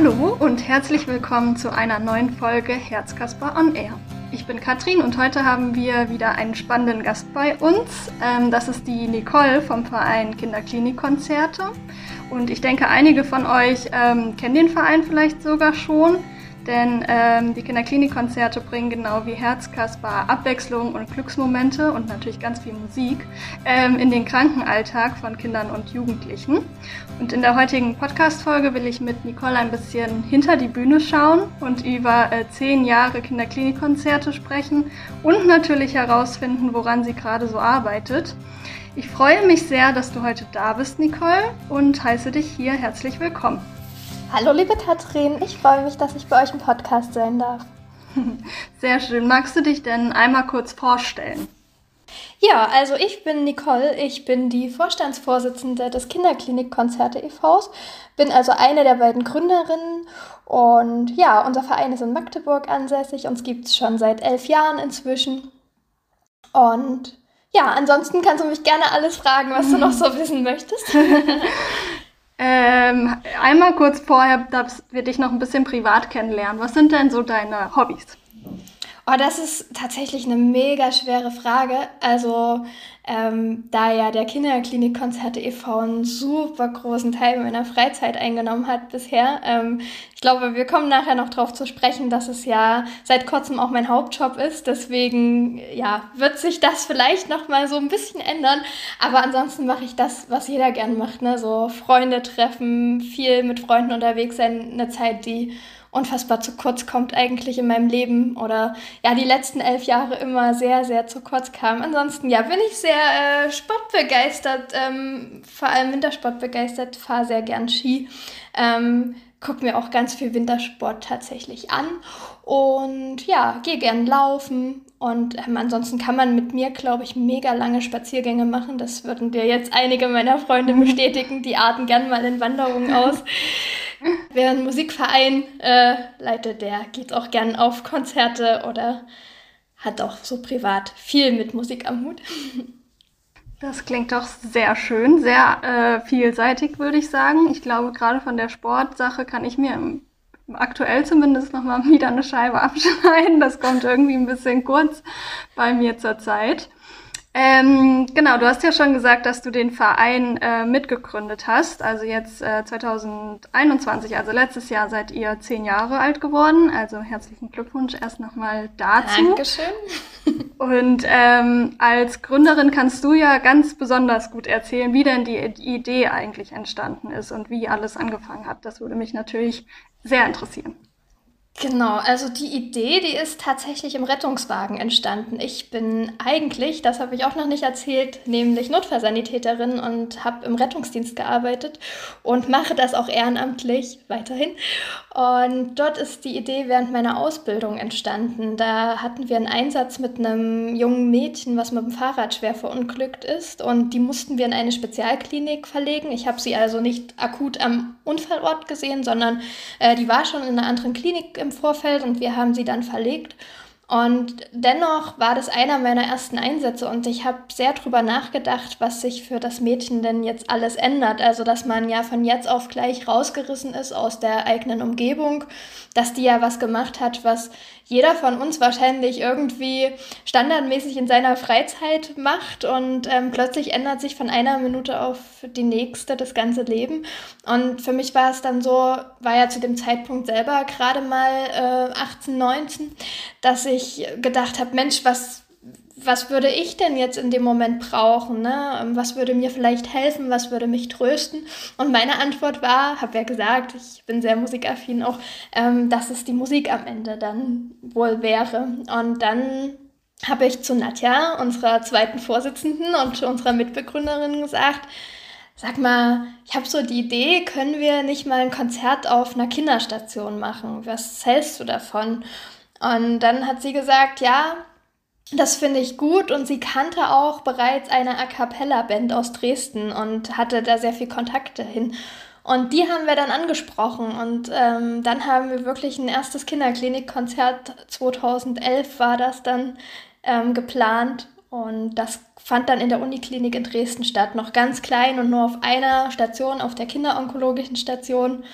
Hallo und herzlich willkommen zu einer neuen Folge Herzkasper on Air. Ich bin Katrin und heute haben wir wieder einen spannenden Gast bei uns. Ähm, das ist die Nicole vom Verein Kinderklinikkonzerte. Und ich denke, einige von euch ähm, kennen den Verein vielleicht sogar schon. Denn ähm, die Kinderklinikkonzerte bringen genau wie Herzkasper Abwechslung und Glücksmomente und natürlich ganz viel Musik ähm, in den Krankenalltag von Kindern und Jugendlichen. Und in der heutigen Podcast-Folge will ich mit Nicole ein bisschen hinter die Bühne schauen und über äh, zehn Jahre Kinderklinikkonzerte sprechen und natürlich herausfinden, woran sie gerade so arbeitet. Ich freue mich sehr, dass du heute da bist, Nicole, und heiße dich hier herzlich willkommen. Hallo liebe Katrin, ich freue mich, dass ich bei euch im Podcast sein darf. Sehr schön. Magst du dich denn einmal kurz vorstellen? Ja, also ich bin Nicole, ich bin die Vorstandsvorsitzende des Kinderklinikkonzerte e.V.s, bin also eine der beiden Gründerinnen und ja, unser Verein ist in Magdeburg ansässig, uns gibt es schon seit elf Jahren inzwischen und ja, ansonsten kannst du mich gerne alles fragen, was du noch so wissen möchtest. Ähm, einmal kurz vorher, dass wir dich noch ein bisschen privat kennenlernen. Was sind denn so deine Hobbys? Oh, das ist tatsächlich eine mega schwere Frage. Also, ähm, da ja der Kinderklinikkonzerte e.V. einen super großen Teil meiner Freizeit eingenommen hat bisher. Ähm, ich glaube, wir kommen nachher noch darauf zu sprechen, dass es ja seit kurzem auch mein Hauptjob ist. Deswegen, ja, wird sich das vielleicht noch mal so ein bisschen ändern. Aber ansonsten mache ich das, was jeder gern macht. Ne? So Freunde treffen, viel mit Freunden unterwegs sein. Eine Zeit, die unfassbar zu kurz kommt eigentlich in meinem Leben oder ja, die letzten elf Jahre immer sehr, sehr zu kurz kam. Ansonsten, ja, bin ich sehr äh, sportbegeistert, ähm, vor allem Wintersport begeistert, fahre sehr gern Ski. Ähm, gucke mir auch ganz viel Wintersport tatsächlich an und ja, gehe gern laufen und ähm, ansonsten kann man mit mir, glaube ich, mega lange Spaziergänge machen. Das würden dir jetzt einige meiner Freunde bestätigen, die arten gern mal in Wanderungen aus. Wer einen Musikverein äh, leitet, der geht auch gern auf Konzerte oder hat auch so privat viel mit Musik am Hut. Das klingt doch sehr schön, sehr äh, vielseitig, würde ich sagen. Ich glaube, gerade von der Sportsache kann ich mir aktuell zumindest noch mal wieder eine Scheibe abschneiden. Das kommt irgendwie ein bisschen kurz bei mir zur Zeit. Ähm, genau, du hast ja schon gesagt, dass du den Verein äh, mitgegründet hast. Also jetzt äh, 2021, also letztes Jahr seid ihr zehn Jahre alt geworden. Also herzlichen Glückwunsch erst nochmal dazu. Dankeschön. Und ähm, als Gründerin kannst du ja ganz besonders gut erzählen, wie denn die Idee eigentlich entstanden ist und wie alles angefangen hat. Das würde mich natürlich sehr interessieren. Genau, also die Idee, die ist tatsächlich im Rettungswagen entstanden. Ich bin eigentlich, das habe ich auch noch nicht erzählt, nämlich Notfallsanitäterin und habe im Rettungsdienst gearbeitet und mache das auch ehrenamtlich weiterhin. Und dort ist die Idee während meiner Ausbildung entstanden. Da hatten wir einen Einsatz mit einem jungen Mädchen, was mit dem Fahrrad schwer verunglückt ist und die mussten wir in eine Spezialklinik verlegen. Ich habe sie also nicht akut am Unfallort gesehen, sondern äh, die war schon in einer anderen Klinik im Vorfeld und wir haben sie dann verlegt. Und dennoch war das einer meiner ersten Einsätze und ich habe sehr drüber nachgedacht, was sich für das Mädchen denn jetzt alles ändert. Also, dass man ja von jetzt auf gleich rausgerissen ist aus der eigenen Umgebung, dass die ja was gemacht hat, was jeder von uns wahrscheinlich irgendwie standardmäßig in seiner Freizeit macht und ähm, plötzlich ändert sich von einer Minute auf die nächste das ganze Leben. Und für mich war es dann so, war ja zu dem Zeitpunkt selber gerade mal äh, 18, 19, dass ich gedacht habe, Mensch, was was würde ich denn jetzt in dem Moment brauchen? Ne? Was würde mir vielleicht helfen? Was würde mich trösten? Und meine Antwort war, habe ja gesagt, ich bin sehr musikaffin auch, ähm, dass es die Musik am Ende dann wohl wäre. Und dann habe ich zu Nadja, unserer zweiten Vorsitzenden und unserer Mitbegründerin, gesagt, sag mal, ich habe so die Idee, können wir nicht mal ein Konzert auf einer Kinderstation machen? Was hältst du davon? Und dann hat sie gesagt, ja, das finde ich gut. Und sie kannte auch bereits eine A cappella Band aus Dresden und hatte da sehr viel Kontakte hin. Und die haben wir dann angesprochen. Und ähm, dann haben wir wirklich ein erstes Kinderklinikkonzert, 2011 war das dann ähm, geplant. Und das fand dann in der Uniklinik in Dresden statt, noch ganz klein und nur auf einer Station, auf der kinderonkologischen Station.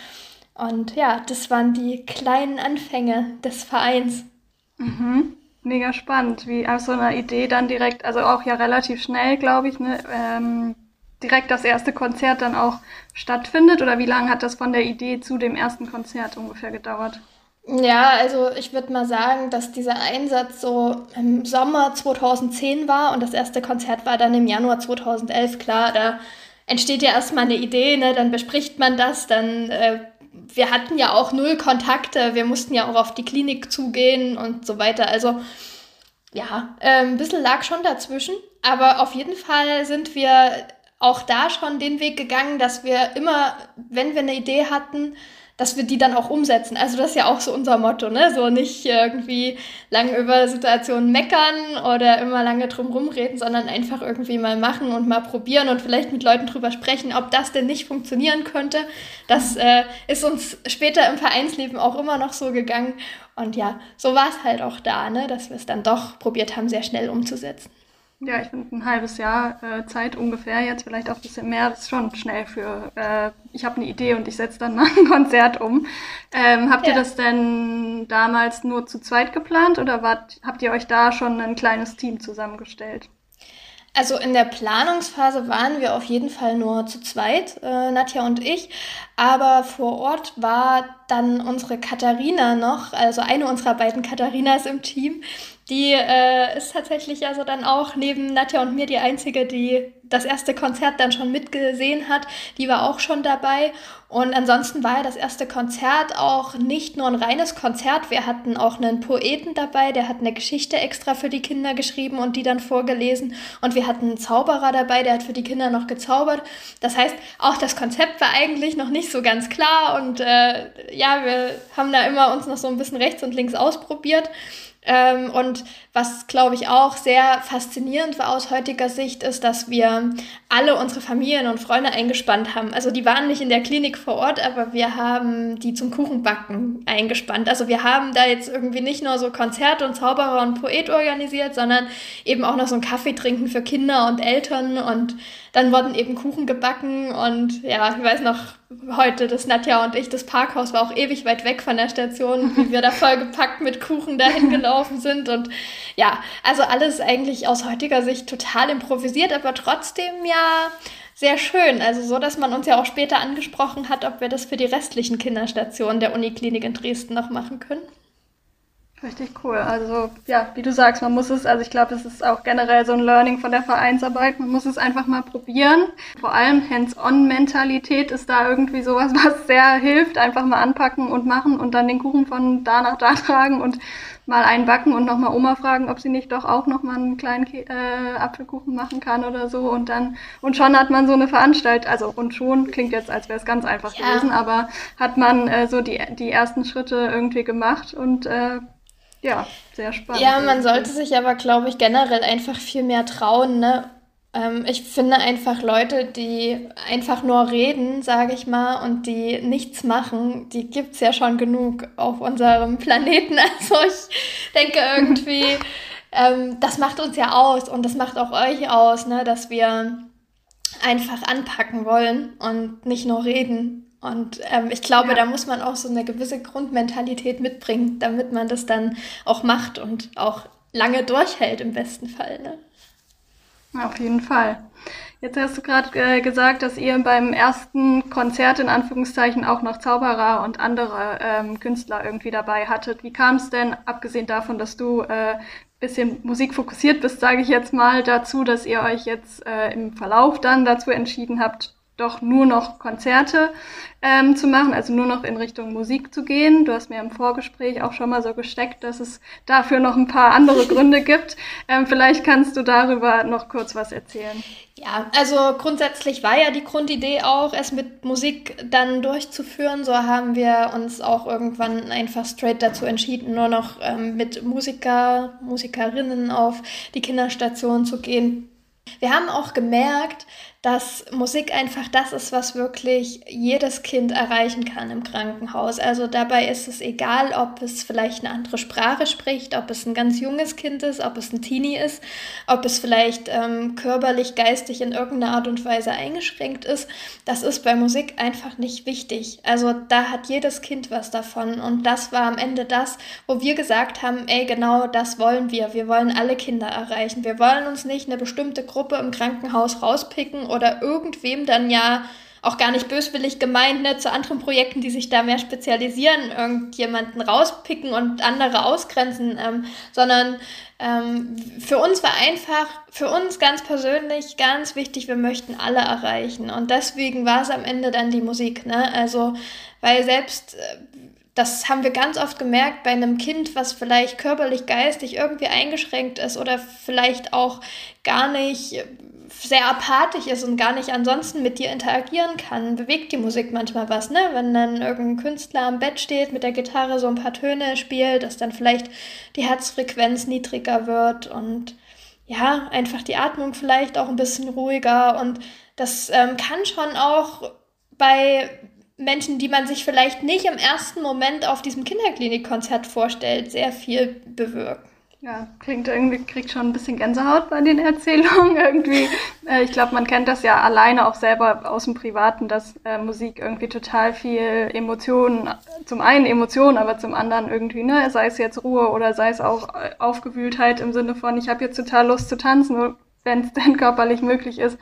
Und ja, das waren die kleinen Anfänge des Vereins. Mhm. Mega spannend, wie aus so einer Idee dann direkt, also auch ja relativ schnell, glaube ich, ne, ähm, direkt das erste Konzert dann auch stattfindet? Oder wie lange hat das von der Idee zu dem ersten Konzert ungefähr gedauert? Ja, also ich würde mal sagen, dass dieser Einsatz so im Sommer 2010 war und das erste Konzert war dann im Januar 2011. Klar, da entsteht ja erstmal eine Idee, ne? dann bespricht man das, dann äh, wir hatten ja auch null Kontakte, wir mussten ja auch auf die Klinik zugehen und so weiter. Also ja, äh, ein bisschen lag schon dazwischen, aber auf jeden Fall sind wir auch da schon den Weg gegangen, dass wir immer, wenn wir eine Idee hatten, dass wir die dann auch umsetzen. Also das ist ja auch so unser Motto, ne? So nicht irgendwie lange über Situationen meckern oder immer lange drum rumreden, sondern einfach irgendwie mal machen und mal probieren und vielleicht mit Leuten drüber sprechen, ob das denn nicht funktionieren könnte. Das äh, ist uns später im Vereinsleben auch immer noch so gegangen. Und ja, so war es halt auch da, ne? Dass wir es dann doch probiert haben, sehr schnell umzusetzen. Ja, ich finde ein halbes Jahr äh, Zeit ungefähr, jetzt vielleicht auch ein bisschen mehr, das ist schon schnell für, äh, ich habe eine Idee und ich setze dann mal ein Konzert um. Ähm, habt ja. ihr das denn damals nur zu zweit geplant oder wart, habt ihr euch da schon ein kleines Team zusammengestellt? Also in der Planungsphase waren wir auf jeden Fall nur zu zweit, äh, Nadja und ich. Aber vor Ort war dann unsere Katharina noch, also eine unserer beiden Katharinas im Team, die äh, ist tatsächlich also dann auch neben Nadja und mir die einzige, die das erste Konzert dann schon mitgesehen hat. Die war auch schon dabei. Und ansonsten war ja das erste Konzert auch nicht nur ein reines Konzert. Wir hatten auch einen Poeten dabei, der hat eine Geschichte extra für die Kinder geschrieben und die dann vorgelesen. Und wir hatten einen Zauberer dabei, der hat für die Kinder noch gezaubert. Das heißt, auch das Konzept war eigentlich noch nicht so ganz klar. Und äh, ja, wir haben da immer uns noch so ein bisschen rechts und links ausprobiert. Ähm, und was, glaube ich, auch sehr faszinierend war aus heutiger Sicht, ist, dass wir alle unsere Familien und Freunde eingespannt haben. Also die waren nicht in der Klinik vor Ort, aber wir haben die zum Kuchenbacken eingespannt. Also wir haben da jetzt irgendwie nicht nur so Konzerte und Zauberer und Poet organisiert, sondern eben auch noch so ein Kaffee trinken für Kinder und Eltern und dann wurden eben Kuchen gebacken und ja, ich weiß noch, heute, das Nadja und ich, das Parkhaus war auch ewig weit weg von der Station, wie wir da vollgepackt mit Kuchen dahin gelaufen sind und ja, also alles eigentlich aus heutiger Sicht total improvisiert, aber trotzdem ja sehr schön. Also so, dass man uns ja auch später angesprochen hat, ob wir das für die restlichen Kinderstationen der Uniklinik in Dresden noch machen können. Richtig cool. Also ja, wie du sagst, man muss es, also ich glaube, es ist auch generell so ein Learning von der Vereinsarbeit. Man muss es einfach mal probieren. Vor allem Hands-on-Mentalität ist da irgendwie sowas, was sehr hilft. Einfach mal anpacken und machen und dann den Kuchen von da nach da tragen und mal einbacken und nochmal Oma fragen, ob sie nicht doch auch nochmal einen kleinen Ke äh, Apfelkuchen machen kann oder so. Und dann, und schon hat man so eine Veranstaltung, also und schon klingt jetzt, als wäre es ganz einfach ja. gewesen, aber hat man äh, so die, die ersten Schritte irgendwie gemacht und äh, ja, sehr spannend. Ja, man sollte sich aber, glaube ich, generell einfach viel mehr trauen. Ne? Ähm, ich finde einfach Leute, die einfach nur reden, sage ich mal, und die nichts machen, die gibt es ja schon genug auf unserem Planeten. Also ich denke irgendwie, ähm, das macht uns ja aus und das macht auch euch aus, ne? dass wir einfach anpacken wollen und nicht nur reden. Und ähm, ich glaube, ja. da muss man auch so eine gewisse Grundmentalität mitbringen, damit man das dann auch macht und auch lange durchhält im besten Fall. Ne? Auf jeden Fall. Jetzt hast du gerade äh, gesagt, dass ihr beim ersten Konzert in Anführungszeichen auch noch Zauberer und andere ähm, Künstler irgendwie dabei hattet. Wie kam es denn, abgesehen davon, dass du äh, bisschen Musik fokussiert bist, sage ich jetzt mal, dazu, dass ihr euch jetzt äh, im Verlauf dann dazu entschieden habt, doch nur noch Konzerte ähm, zu machen, also nur noch in Richtung Musik zu gehen. Du hast mir im Vorgespräch auch schon mal so gesteckt, dass es dafür noch ein paar andere Gründe gibt. Ähm, vielleicht kannst du darüber noch kurz was erzählen. Ja, also grundsätzlich war ja die Grundidee auch, es mit Musik dann durchzuführen. So haben wir uns auch irgendwann einfach straight dazu entschieden, nur noch ähm, mit Musiker, Musikerinnen auf die Kinderstation zu gehen. Wir haben auch gemerkt, dass Musik einfach das ist, was wirklich jedes Kind erreichen kann im Krankenhaus. Also dabei ist es egal, ob es vielleicht eine andere Sprache spricht, ob es ein ganz junges Kind ist, ob es ein Teenie ist, ob es vielleicht ähm, körperlich, geistig in irgendeiner Art und Weise eingeschränkt ist. Das ist bei Musik einfach nicht wichtig. Also da hat jedes Kind was davon. Und das war am Ende das, wo wir gesagt haben, ey, genau das wollen wir. Wir wollen alle Kinder erreichen. Wir wollen uns nicht eine bestimmte Gruppe im Krankenhaus rauspicken oder irgendwem dann ja auch gar nicht böswillig gemeint, ne, zu anderen Projekten, die sich da mehr spezialisieren, irgendjemanden rauspicken und andere ausgrenzen, ähm, sondern ähm, für uns war einfach, für uns ganz persönlich ganz wichtig, wir möchten alle erreichen. Und deswegen war es am Ende dann die Musik, ne? Also, weil selbst, äh, das haben wir ganz oft gemerkt bei einem Kind, was vielleicht körperlich, geistig irgendwie eingeschränkt ist oder vielleicht auch gar nicht sehr apathisch ist und gar nicht ansonsten mit dir interagieren kann, bewegt die Musik manchmal was, ne? Wenn dann irgendein Künstler am Bett steht, mit der Gitarre so ein paar Töne spielt, dass dann vielleicht die Herzfrequenz niedriger wird und ja, einfach die Atmung vielleicht auch ein bisschen ruhiger und das ähm, kann schon auch bei Menschen, die man sich vielleicht nicht im ersten Moment auf diesem Kinderklinikkonzert vorstellt, sehr viel bewirken. Ja, klingt irgendwie, kriegt schon ein bisschen Gänsehaut bei den Erzählungen irgendwie. Äh, ich glaube, man kennt das ja alleine auch selber aus dem Privaten, dass äh, Musik irgendwie total viel Emotionen, zum einen Emotionen, aber zum anderen irgendwie, ne, sei es jetzt Ruhe oder sei es auch äh, Aufgewühltheit im Sinne von, ich habe jetzt total Lust zu tanzen, wenn es denn körperlich möglich ist,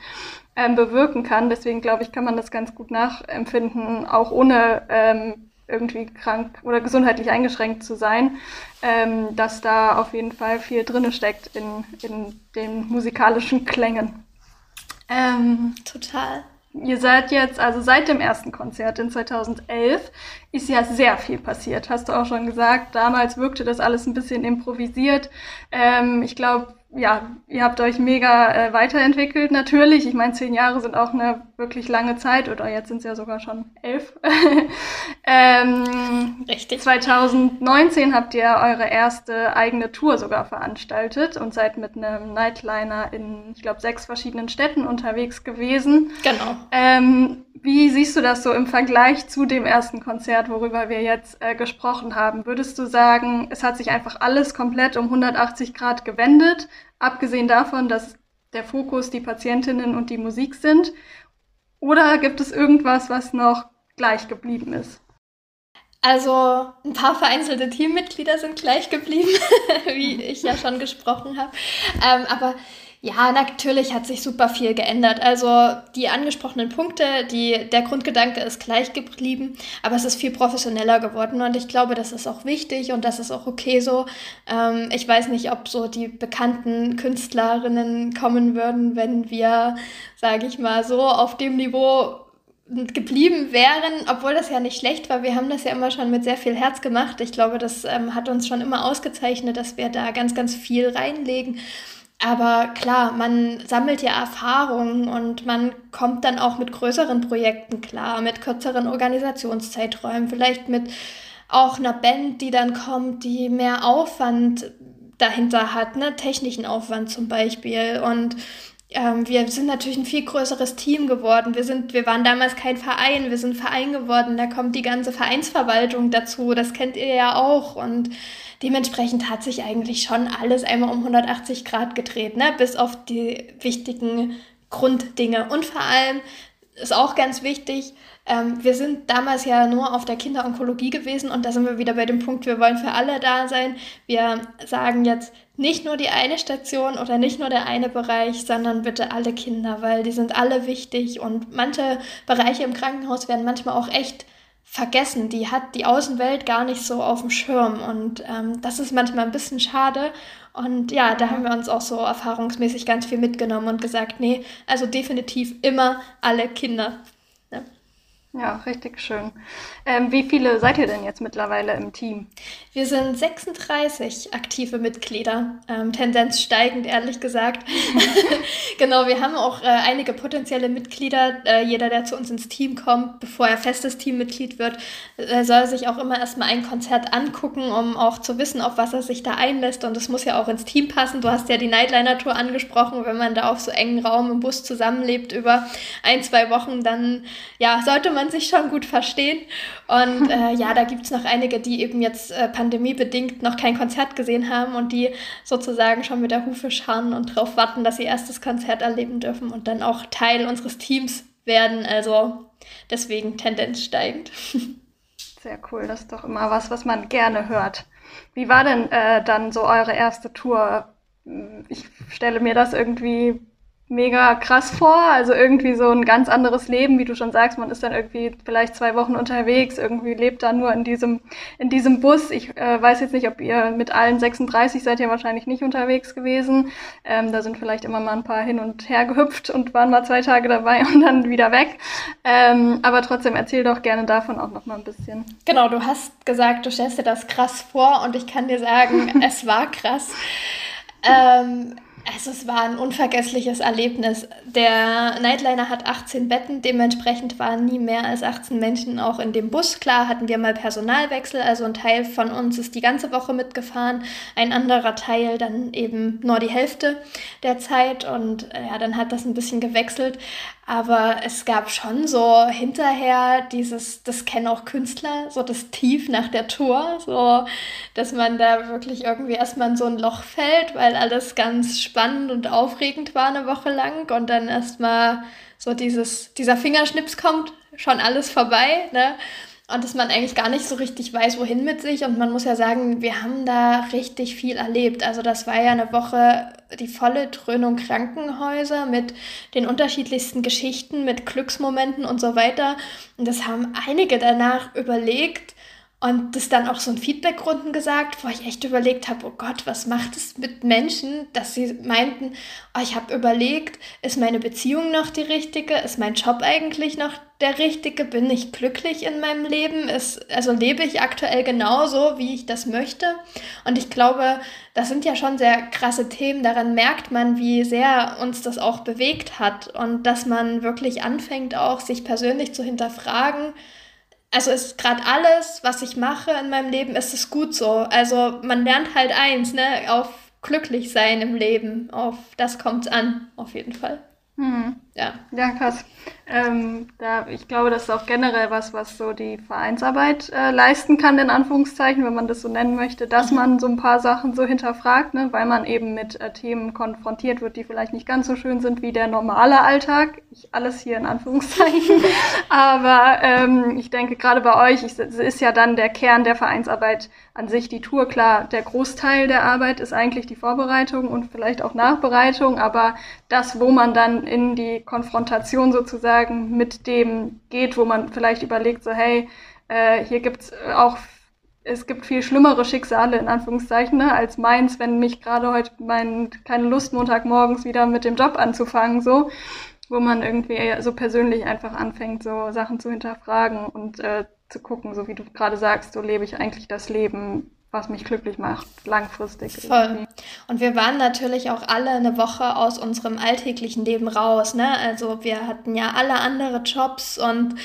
ähm, bewirken kann. Deswegen glaube ich, kann man das ganz gut nachempfinden, auch ohne ähm, irgendwie krank oder gesundheitlich eingeschränkt zu sein, ähm, dass da auf jeden Fall viel drinne steckt in, in den musikalischen Klängen. Ähm, Total. Ihr seid jetzt, also seit dem ersten Konzert in 2011, ist ja sehr viel passiert, hast du auch schon gesagt. Damals wirkte das alles ein bisschen improvisiert. Ähm, ich glaube, ja, ihr habt euch mega äh, weiterentwickelt natürlich. Ich meine, zehn Jahre sind auch eine wirklich lange Zeit oder jetzt sind es ja sogar schon elf. ähm, Richtig. 2019 habt ihr eure erste eigene Tour sogar veranstaltet und seid mit einem Nightliner in, ich glaube, sechs verschiedenen Städten unterwegs gewesen. Genau. Ähm, wie siehst du das so im Vergleich zu dem ersten Konzert, worüber wir jetzt äh, gesprochen haben? Würdest du sagen, es hat sich einfach alles komplett um 180 Grad gewendet, abgesehen davon, dass der Fokus die Patientinnen und die Musik sind? Oder gibt es irgendwas, was noch gleich geblieben ist? Also ein paar vereinzelte Teammitglieder sind gleich geblieben, wie ich ja schon gesprochen habe. Ähm, aber ja, natürlich hat sich super viel geändert. Also die angesprochenen Punkte, die, der Grundgedanke ist gleich geblieben, aber es ist viel professioneller geworden und ich glaube, das ist auch wichtig und das ist auch okay so. Ähm, ich weiß nicht, ob so die bekannten Künstlerinnen kommen würden, wenn wir, sage ich mal, so auf dem Niveau geblieben wären, obwohl das ja nicht schlecht war. Wir haben das ja immer schon mit sehr viel Herz gemacht. Ich glaube, das ähm, hat uns schon immer ausgezeichnet, dass wir da ganz, ganz viel reinlegen. Aber klar, man sammelt ja Erfahrungen und man kommt dann auch mit größeren Projekten klar, mit kürzeren Organisationszeiträumen, vielleicht mit auch einer Band, die dann kommt, die mehr Aufwand dahinter hat, ne? technischen Aufwand zum Beispiel. Und ähm, wir sind natürlich ein viel größeres Team geworden. Wir, sind, wir waren damals kein Verein, wir sind Verein geworden. Da kommt die ganze Vereinsverwaltung dazu, das kennt ihr ja auch. Und dementsprechend hat sich eigentlich schon alles einmal um 180 Grad gedreht, ne? bis auf die wichtigen Grunddinge. Und vor allem ist auch ganz wichtig, ähm, wir sind damals ja nur auf der Kinderonkologie gewesen und da sind wir wieder bei dem Punkt, wir wollen für alle da sein. Wir sagen jetzt nicht nur die eine Station oder nicht nur der eine Bereich, sondern bitte alle Kinder, weil die sind alle wichtig und manche Bereiche im Krankenhaus werden manchmal auch echt vergessen. Die hat die Außenwelt gar nicht so auf dem Schirm und ähm, das ist manchmal ein bisschen schade. Und ja, da haben wir uns auch so erfahrungsmäßig ganz viel mitgenommen und gesagt, nee, also definitiv immer alle Kinder. Ja, richtig schön. Ähm, wie viele seid ihr denn jetzt mittlerweile im Team? Wir sind 36 aktive Mitglieder, ähm, Tendenz steigend, ehrlich gesagt. genau, wir haben auch äh, einige potenzielle Mitglieder. Äh, jeder, der zu uns ins Team kommt, bevor er festes Teammitglied wird, äh, soll sich auch immer erstmal ein Konzert angucken, um auch zu wissen, auf was er sich da einlässt. Und es muss ja auch ins Team passen. Du hast ja die Nightliner-Tour angesprochen. Wenn man da auf so engen Raum im Bus zusammenlebt über ein, zwei Wochen, dann ja, sollte man sich schon gut verstehen. Und äh, ja, da gibt es noch einige, die eben jetzt äh, pandemiebedingt noch kein Konzert gesehen haben und die sozusagen schon mit der Hufe scharren und darauf warten, dass sie erstes Konzert erleben dürfen und dann auch Teil unseres Teams werden. Also deswegen Tendenz steigend. Sehr cool, das ist doch immer was, was man gerne hört. Wie war denn äh, dann so eure erste Tour? Ich stelle mir das irgendwie mega krass vor. Also irgendwie so ein ganz anderes Leben, wie du schon sagst. Man ist dann irgendwie vielleicht zwei Wochen unterwegs, irgendwie lebt da nur in diesem, in diesem Bus. Ich äh, weiß jetzt nicht, ob ihr mit allen 36 seid ihr wahrscheinlich nicht unterwegs gewesen. Ähm, da sind vielleicht immer mal ein paar hin und her gehüpft und waren mal zwei Tage dabei und dann wieder weg. Ähm, aber trotzdem erzähl doch gerne davon auch noch mal ein bisschen. Genau, du hast gesagt, du stellst dir das krass vor und ich kann dir sagen, es war krass. Ähm, also es war ein unvergessliches Erlebnis. Der Nightliner hat 18 Betten, dementsprechend waren nie mehr als 18 Menschen auch in dem Bus. Klar hatten wir mal Personalwechsel, also ein Teil von uns ist die ganze Woche mitgefahren, ein anderer Teil dann eben nur die Hälfte der Zeit und ja, dann hat das ein bisschen gewechselt. Aber es gab schon so hinterher dieses, das kennen auch Künstler, so das Tief nach der Tour, so, dass man da wirklich irgendwie erstmal in so ein Loch fällt, weil alles ganz spannend und aufregend war eine Woche lang und dann erstmal so dieses, dieser Fingerschnips kommt, schon alles vorbei, ne? Und dass man eigentlich gar nicht so richtig weiß, wohin mit sich. Und man muss ja sagen, wir haben da richtig viel erlebt. Also das war ja eine Woche die volle Dröhnung Krankenhäuser mit den unterschiedlichsten Geschichten, mit Glücksmomenten und so weiter. Und das haben einige danach überlegt, und das dann auch so in Feedbackrunden gesagt, wo ich echt überlegt habe, oh Gott, was macht es mit Menschen, dass sie meinten, oh, ich habe überlegt, ist meine Beziehung noch die richtige, ist mein Job eigentlich noch der richtige, bin ich glücklich in meinem Leben, ist, also lebe ich aktuell genauso, wie ich das möchte. Und ich glaube, das sind ja schon sehr krasse Themen, daran merkt man, wie sehr uns das auch bewegt hat. Und dass man wirklich anfängt, auch sich persönlich zu hinterfragen, also ist gerade alles, was ich mache in meinem Leben, ist es gut so. Also man lernt halt eins, ne, auf glücklich sein im Leben. Auf das kommt es an, auf jeden Fall. Hm. Ja. Ja, krass. Ähm, da, ich glaube, das ist auch generell was, was so die Vereinsarbeit äh, leisten kann, in Anführungszeichen, wenn man das so nennen möchte, dass mhm. man so ein paar Sachen so hinterfragt, ne, weil man eben mit äh, Themen konfrontiert wird, die vielleicht nicht ganz so schön sind wie der normale Alltag. Ich, alles hier in Anführungszeichen. Aber ähm, ich denke, gerade bei euch ich, ist ja dann der Kern der Vereinsarbeit an sich die Tour. Klar, der Großteil der Arbeit ist eigentlich die Vorbereitung und vielleicht auch Nachbereitung, aber das, wo man dann in die Konfrontation sozusagen mit dem geht, wo man vielleicht überlegt, so hey, äh, hier gibt's auch es gibt viel schlimmere Schicksale in Anführungszeichen ne, als meins, wenn mich gerade heute mein keine Lust Montagmorgens wieder mit dem Job anzufangen so, wo man irgendwie so persönlich einfach anfängt so Sachen zu hinterfragen und äh, zu gucken, so wie du gerade sagst, so lebe ich eigentlich das Leben was mich glücklich macht, langfristig. Voll. Irgendwie. Und wir waren natürlich auch alle eine Woche aus unserem alltäglichen Leben raus. Ne? Also wir hatten ja alle andere Jobs und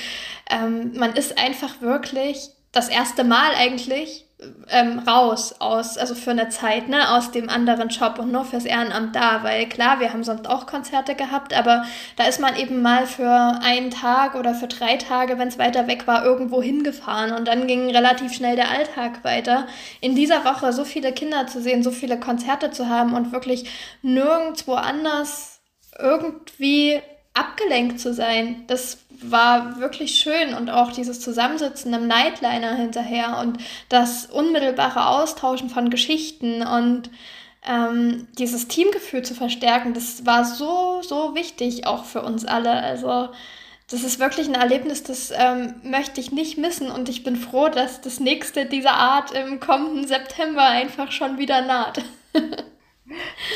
ähm, man ist einfach wirklich das erste Mal eigentlich ähm, raus aus, also für eine Zeit, ne, aus dem anderen Job und nur fürs Ehrenamt da, weil klar, wir haben sonst auch Konzerte gehabt, aber da ist man eben mal für einen Tag oder für drei Tage, wenn es weiter weg war, irgendwo hingefahren und dann ging relativ schnell der Alltag weiter. In dieser Woche so viele Kinder zu sehen, so viele Konzerte zu haben und wirklich nirgendwo anders irgendwie abgelenkt zu sein, das war wirklich schön und auch dieses Zusammensitzen im Nightliner hinterher und das unmittelbare Austauschen von Geschichten und ähm, dieses Teamgefühl zu verstärken, das war so, so wichtig auch für uns alle. Also das ist wirklich ein Erlebnis, das ähm, möchte ich nicht missen und ich bin froh, dass das nächste dieser Art im kommenden September einfach schon wieder naht.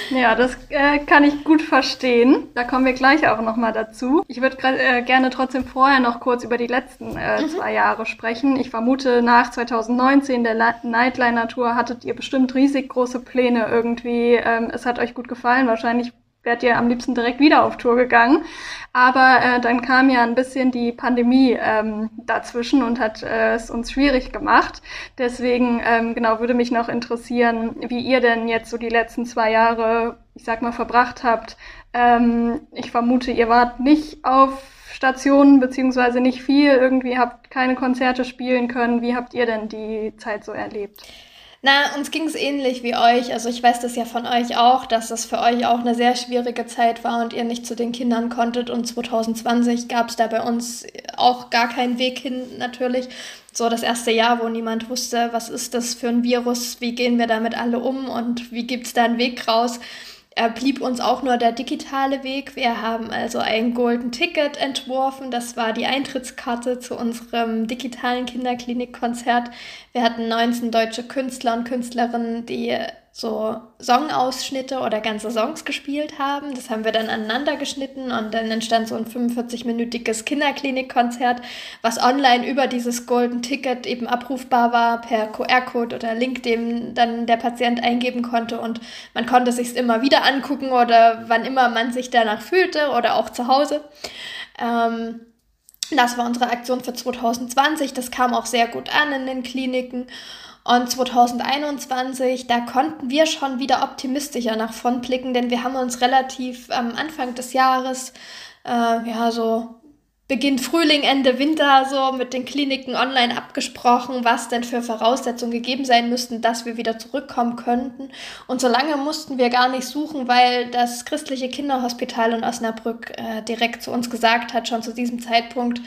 Ja, das äh, kann ich gut verstehen. Da kommen wir gleich auch nochmal dazu. Ich würde äh, gerne trotzdem vorher noch kurz über die letzten äh, mhm. zwei Jahre sprechen. Ich vermute, nach 2019 der Nightliner Tour hattet ihr bestimmt riesig große Pläne irgendwie. Ähm, es hat euch gut gefallen. Wahrscheinlich wärt ihr am liebsten direkt wieder auf Tour gegangen. Aber äh, dann kam ja ein bisschen die Pandemie ähm, dazwischen und hat äh, es uns schwierig gemacht. Deswegen ähm, genau würde mich noch interessieren, wie ihr denn jetzt so die letzten zwei Jahre, ich sag mal, verbracht habt. Ähm, ich vermute, ihr wart nicht auf Stationen beziehungsweise nicht viel. Irgendwie habt keine Konzerte spielen können. Wie habt ihr denn die Zeit so erlebt? Na, uns ging es ähnlich wie euch. Also ich weiß das ja von euch auch, dass das für euch auch eine sehr schwierige Zeit war und ihr nicht zu den Kindern konntet. Und 2020 gab es da bei uns auch gar keinen Weg hin natürlich. So das erste Jahr, wo niemand wusste, was ist das für ein Virus, wie gehen wir damit alle um und wie gibt es da einen Weg raus blieb uns auch nur der digitale Weg. Wir haben also ein Golden Ticket entworfen. Das war die Eintrittskarte zu unserem digitalen Kinderklinikkonzert. Wir hatten 19 deutsche Künstler und Künstlerinnen, die so Songausschnitte oder ganze Songs gespielt haben. Das haben wir dann aneinander geschnitten und dann entstand so ein 45-minütiges Kinderklinikkonzert, was online über dieses Golden Ticket eben abrufbar war per QR-Code oder Link, den dann der Patient eingeben konnte und man konnte sich immer wieder angucken oder wann immer man sich danach fühlte oder auch zu Hause. Ähm, das war unsere Aktion für 2020. Das kam auch sehr gut an in den Kliniken. Und 2021, da konnten wir schon wieder optimistischer nach vorn blicken, denn wir haben uns relativ am Anfang des Jahres, äh, ja, so Beginn Frühling, Ende Winter so mit den Kliniken online abgesprochen, was denn für Voraussetzungen gegeben sein müssten, dass wir wieder zurückkommen könnten. Und so lange mussten wir gar nicht suchen, weil das christliche Kinderhospital in Osnabrück äh, direkt zu uns gesagt hat, schon zu diesem Zeitpunkt,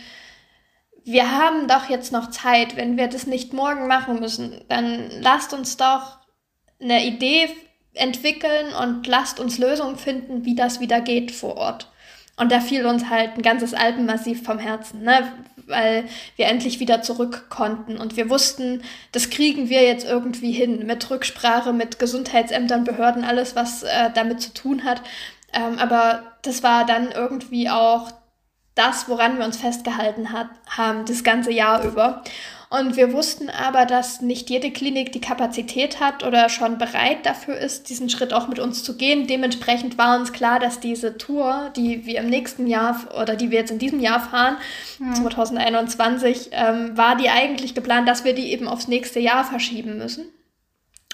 wir haben doch jetzt noch Zeit, wenn wir das nicht morgen machen müssen, dann lasst uns doch eine Idee entwickeln und lasst uns Lösungen finden, wie das wieder geht vor Ort. Und da fiel uns halt ein ganzes Alpenmassiv vom Herzen, ne? weil wir endlich wieder zurück konnten. Und wir wussten, das kriegen wir jetzt irgendwie hin, mit Rücksprache, mit Gesundheitsämtern, Behörden, alles, was äh, damit zu tun hat. Ähm, aber das war dann irgendwie auch das, woran wir uns festgehalten hat, haben, das ganze Jahr über. Und wir wussten aber, dass nicht jede Klinik die Kapazität hat oder schon bereit dafür ist, diesen Schritt auch mit uns zu gehen. Dementsprechend war uns klar, dass diese Tour, die wir im nächsten Jahr oder die wir jetzt in diesem Jahr fahren, mhm. 2021, ähm, war die eigentlich geplant, dass wir die eben aufs nächste Jahr verschieben müssen.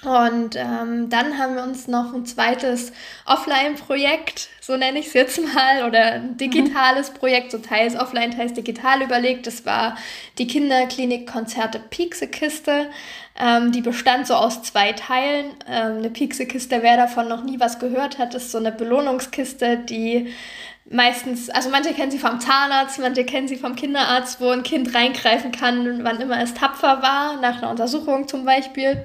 Und ähm, dann haben wir uns noch ein zweites Offline-Projekt, so nenne ich es jetzt mal, oder ein digitales mhm. Projekt, so teils offline, teils digital überlegt. Das war die Kinderklinik-Konzerte Pieksekiste. Ähm, die bestand so aus zwei Teilen. Ähm, eine Pieksekiste, wer davon noch nie was gehört hat, ist so eine Belohnungskiste, die meistens, also manche kennen sie vom Zahnarzt, manche kennen sie vom Kinderarzt, wo ein Kind reingreifen kann, wann immer es tapfer war, nach einer Untersuchung zum Beispiel.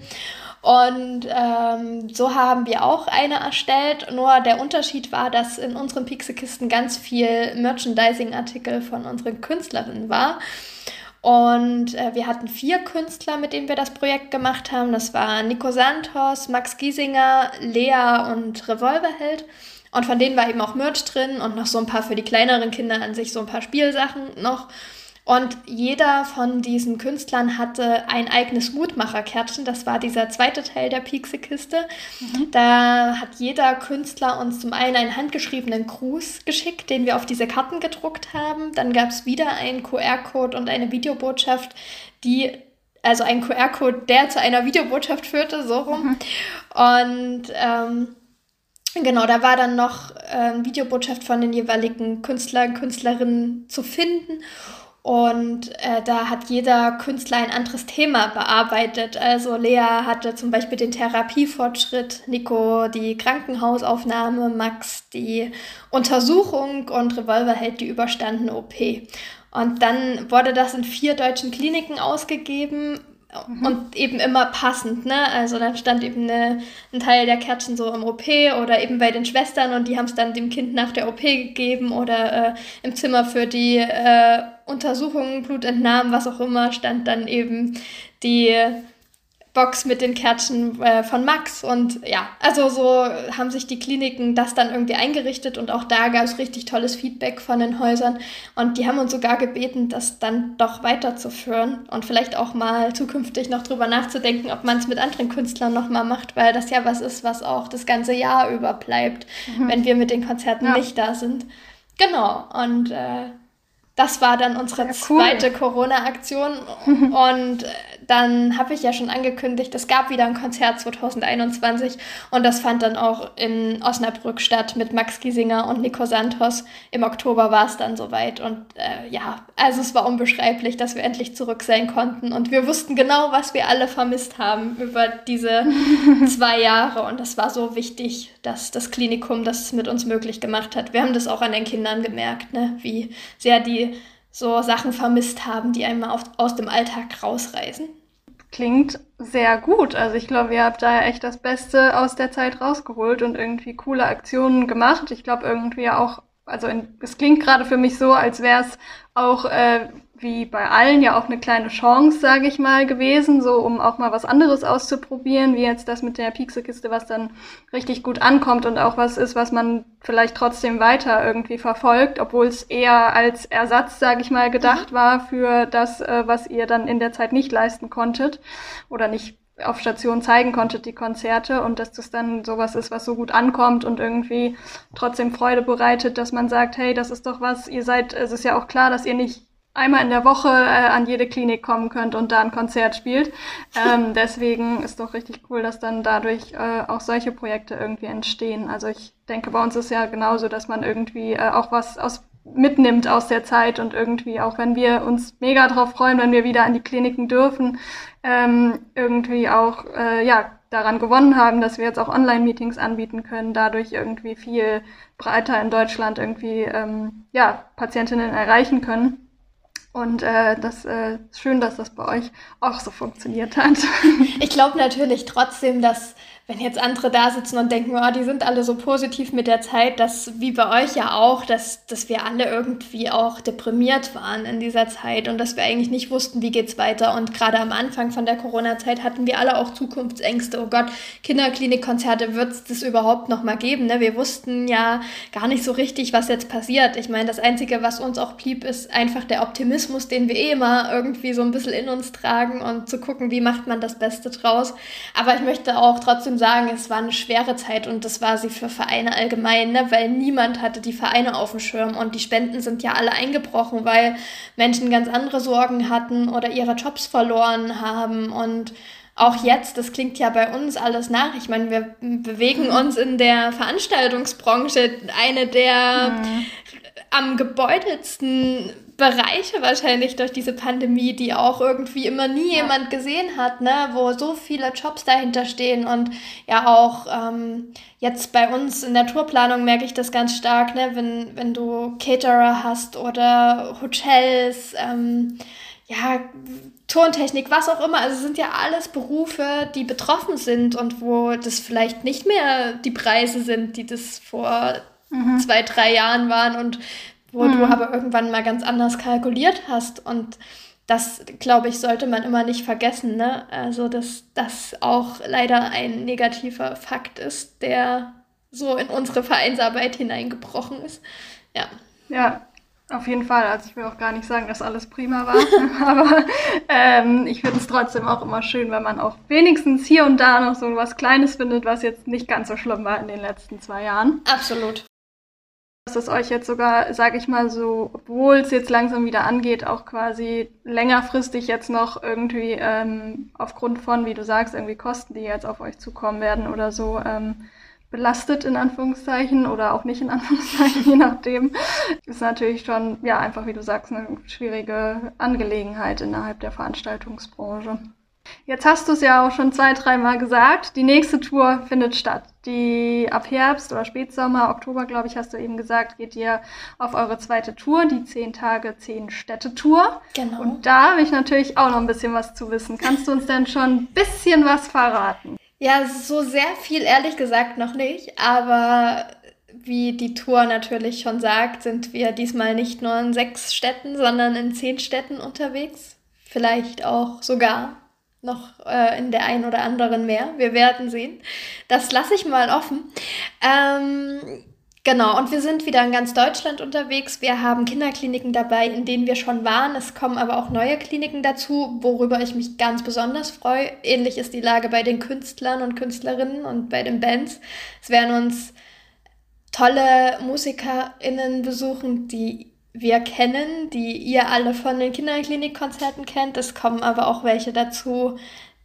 Und ähm, so haben wir auch eine erstellt. Nur der Unterschied war, dass in unseren Pixelkisten ganz viel Merchandising-Artikel von unseren Künstlerinnen war. Und äh, wir hatten vier Künstler, mit denen wir das Projekt gemacht haben. Das waren Nico Santos, Max Giesinger, Lea und Revolverheld. Und von denen war eben auch Merch drin und noch so ein paar für die kleineren Kinder an sich, so ein paar Spielsachen noch. Und jeder von diesen Künstlern hatte ein eigenes Mutmacherkärtchen. Das war dieser zweite Teil der Pieksekiste. Mhm. Da hat jeder Künstler uns zum einen einen handgeschriebenen Gruß geschickt, den wir auf diese Karten gedruckt haben. Dann gab es wieder einen QR-Code und eine Videobotschaft, die also ein QR-Code, der zu einer Videobotschaft führte, so rum. Mhm. Und ähm, genau, da war dann noch äh, eine Videobotschaft von den jeweiligen Künstlern, Künstlerinnen zu finden. Und äh, da hat jeder Künstler ein anderes Thema bearbeitet. Also Lea hatte zum Beispiel den Therapiefortschritt, Nico die Krankenhausaufnahme, Max die Untersuchung und Revolver hält die überstandene OP. Und dann wurde das in vier deutschen Kliniken ausgegeben Mhm. Und eben immer passend, ne? Also dann stand eben eine, ein Teil der Kärtchen so im OP oder eben bei den Schwestern und die haben es dann dem Kind nach der OP gegeben oder äh, im Zimmer für die äh, Untersuchungen, Blutentnahmen, was auch immer, stand dann eben die Box mit den Kärtchen äh, von Max. Und ja, also so haben sich die Kliniken das dann irgendwie eingerichtet und auch da gab es richtig tolles Feedback von den Häusern. Und die haben uns sogar gebeten, das dann doch weiterzuführen und vielleicht auch mal zukünftig noch drüber nachzudenken, ob man es mit anderen Künstlern nochmal macht, weil das ja was ist, was auch das ganze Jahr über bleibt, mhm. wenn wir mit den Konzerten ja. nicht da sind. Genau. Und äh, das war dann unsere ja, cool. zweite Corona-Aktion. und äh, dann habe ich ja schon angekündigt, es gab wieder ein Konzert 2021 und das fand dann auch in Osnabrück statt mit Max Giesinger und Nico Santos. Im Oktober war es dann soweit und äh, ja, also es war unbeschreiblich, dass wir endlich zurück sein konnten und wir wussten genau, was wir alle vermisst haben über diese zwei Jahre und das war so wichtig, dass das Klinikum das mit uns möglich gemacht hat. Wir haben das auch an den Kindern gemerkt, ne? wie sehr die so Sachen vermisst haben, die einmal aus dem Alltag rausreißen. Klingt sehr gut. Also ich glaube, ihr habt da echt das Beste aus der Zeit rausgeholt und irgendwie coole Aktionen gemacht. Ich glaube irgendwie auch, also in, es klingt gerade für mich so, als wäre es auch äh, wie bei allen ja auch eine kleine Chance, sage ich mal, gewesen, so um auch mal was anderes auszuprobieren, wie jetzt das mit der Pixelkiste, was dann richtig gut ankommt und auch was ist, was man vielleicht trotzdem weiter irgendwie verfolgt, obwohl es eher als Ersatz, sage ich mal, gedacht mhm. war für das, äh, was ihr dann in der Zeit nicht leisten konntet oder nicht auf Station zeigen konntet, die Konzerte und dass das dann sowas ist, was so gut ankommt und irgendwie trotzdem Freude bereitet, dass man sagt, hey, das ist doch was, ihr seid, es ist ja auch klar, dass ihr nicht einmal in der Woche äh, an jede Klinik kommen könnt und da ein Konzert spielt. Ähm, deswegen ist doch richtig cool, dass dann dadurch äh, auch solche Projekte irgendwie entstehen. Also ich denke, bei uns ist ja genauso, dass man irgendwie äh, auch was aus mitnimmt aus der Zeit und irgendwie auch wenn wir uns mega drauf freuen, wenn wir wieder an die Kliniken dürfen, ähm, irgendwie auch äh, ja daran gewonnen haben, dass wir jetzt auch Online-Meetings anbieten können, dadurch irgendwie viel breiter in Deutschland irgendwie ähm, ja Patientinnen erreichen können. Und äh, das äh, schön, dass das bei euch auch so funktioniert hat. Ich glaube natürlich trotzdem, dass wenn jetzt andere da sitzen und denken, oh, die sind alle so positiv mit der Zeit, dass wie bei euch ja auch, dass, dass wir alle irgendwie auch deprimiert waren in dieser Zeit und dass wir eigentlich nicht wussten, wie geht's weiter. Und gerade am Anfang von der Corona-Zeit hatten wir alle auch Zukunftsängste. Oh Gott, Kinderklinikkonzerte wird es das überhaupt noch mal geben? Ne? Wir wussten ja gar nicht so richtig, was jetzt passiert. Ich meine, das Einzige, was uns auch blieb, ist einfach der Optimismus, den wir eh immer irgendwie so ein bisschen in uns tragen und zu gucken, wie macht man das Beste draus. Aber ich möchte auch trotzdem sagen, es war eine schwere Zeit und das war sie für Vereine allgemein, ne? weil niemand hatte die Vereine auf dem Schirm und die Spenden sind ja alle eingebrochen, weil Menschen ganz andere Sorgen hatten oder ihre Jobs verloren haben und auch jetzt, das klingt ja bei uns alles nach. Ich meine, wir bewegen uns in der Veranstaltungsbranche, eine der mhm. am gebeutelsten Bereiche wahrscheinlich durch diese Pandemie, die auch irgendwie immer nie ja. jemand gesehen hat, ne? wo so viele Jobs dahinter stehen und ja auch ähm, jetzt bei uns in der Tourplanung merke ich das ganz stark, ne? wenn, wenn du Caterer hast oder Hotels, ähm, ja, Tontechnik, was auch immer. Also sind ja alles Berufe, die betroffen sind und wo das vielleicht nicht mehr die Preise sind, die das vor mhm. zwei, drei Jahren waren und wo mhm. du aber irgendwann mal ganz anders kalkuliert hast. Und das, glaube ich, sollte man immer nicht vergessen. Ne? Also, dass das auch leider ein negativer Fakt ist, der so in unsere Vereinsarbeit hineingebrochen ist. Ja. Ja, auf jeden Fall. Also ich will auch gar nicht sagen, dass alles prima war, aber ähm, ich finde es trotzdem auch immer schön, wenn man auch wenigstens hier und da noch so was Kleines findet, was jetzt nicht ganz so schlimm war in den letzten zwei Jahren. Absolut dass es euch jetzt sogar, sage ich mal so, obwohl es jetzt langsam wieder angeht, auch quasi längerfristig jetzt noch irgendwie ähm, aufgrund von, wie du sagst, irgendwie Kosten, die jetzt auf euch zukommen werden oder so, ähm, belastet in Anführungszeichen oder auch nicht in Anführungszeichen, je nachdem, ist natürlich schon, ja, einfach wie du sagst, eine schwierige Angelegenheit innerhalb der Veranstaltungsbranche. Jetzt hast du es ja auch schon zwei, dreimal gesagt. Die nächste Tour findet statt. Die ab Herbst oder Spätsommer, Oktober, glaube ich, hast du eben gesagt, geht ihr auf eure zweite Tour, die zehn Tage, zehn Städte Tour. Genau. Und da habe ich natürlich auch noch ein bisschen was zu wissen. Kannst du uns denn schon ein bisschen was verraten? Ja, so sehr viel ehrlich gesagt noch nicht, aber wie die Tour natürlich schon sagt, sind wir diesmal nicht nur in sechs Städten, sondern in zehn Städten unterwegs. Vielleicht auch sogar noch äh, in der einen oder anderen mehr. Wir werden sehen. Das lasse ich mal offen. Ähm, Genau, und wir sind wieder in ganz Deutschland unterwegs. Wir haben Kinderkliniken dabei, in denen wir schon waren. Es kommen aber auch neue Kliniken dazu, worüber ich mich ganz besonders freue. Ähnlich ist die Lage bei den Künstlern und Künstlerinnen und bei den Bands. Es werden uns tolle MusikerInnen besuchen, die wir kennen, die ihr alle von den Kinderklinikkonzerten kennt. Es kommen aber auch welche dazu,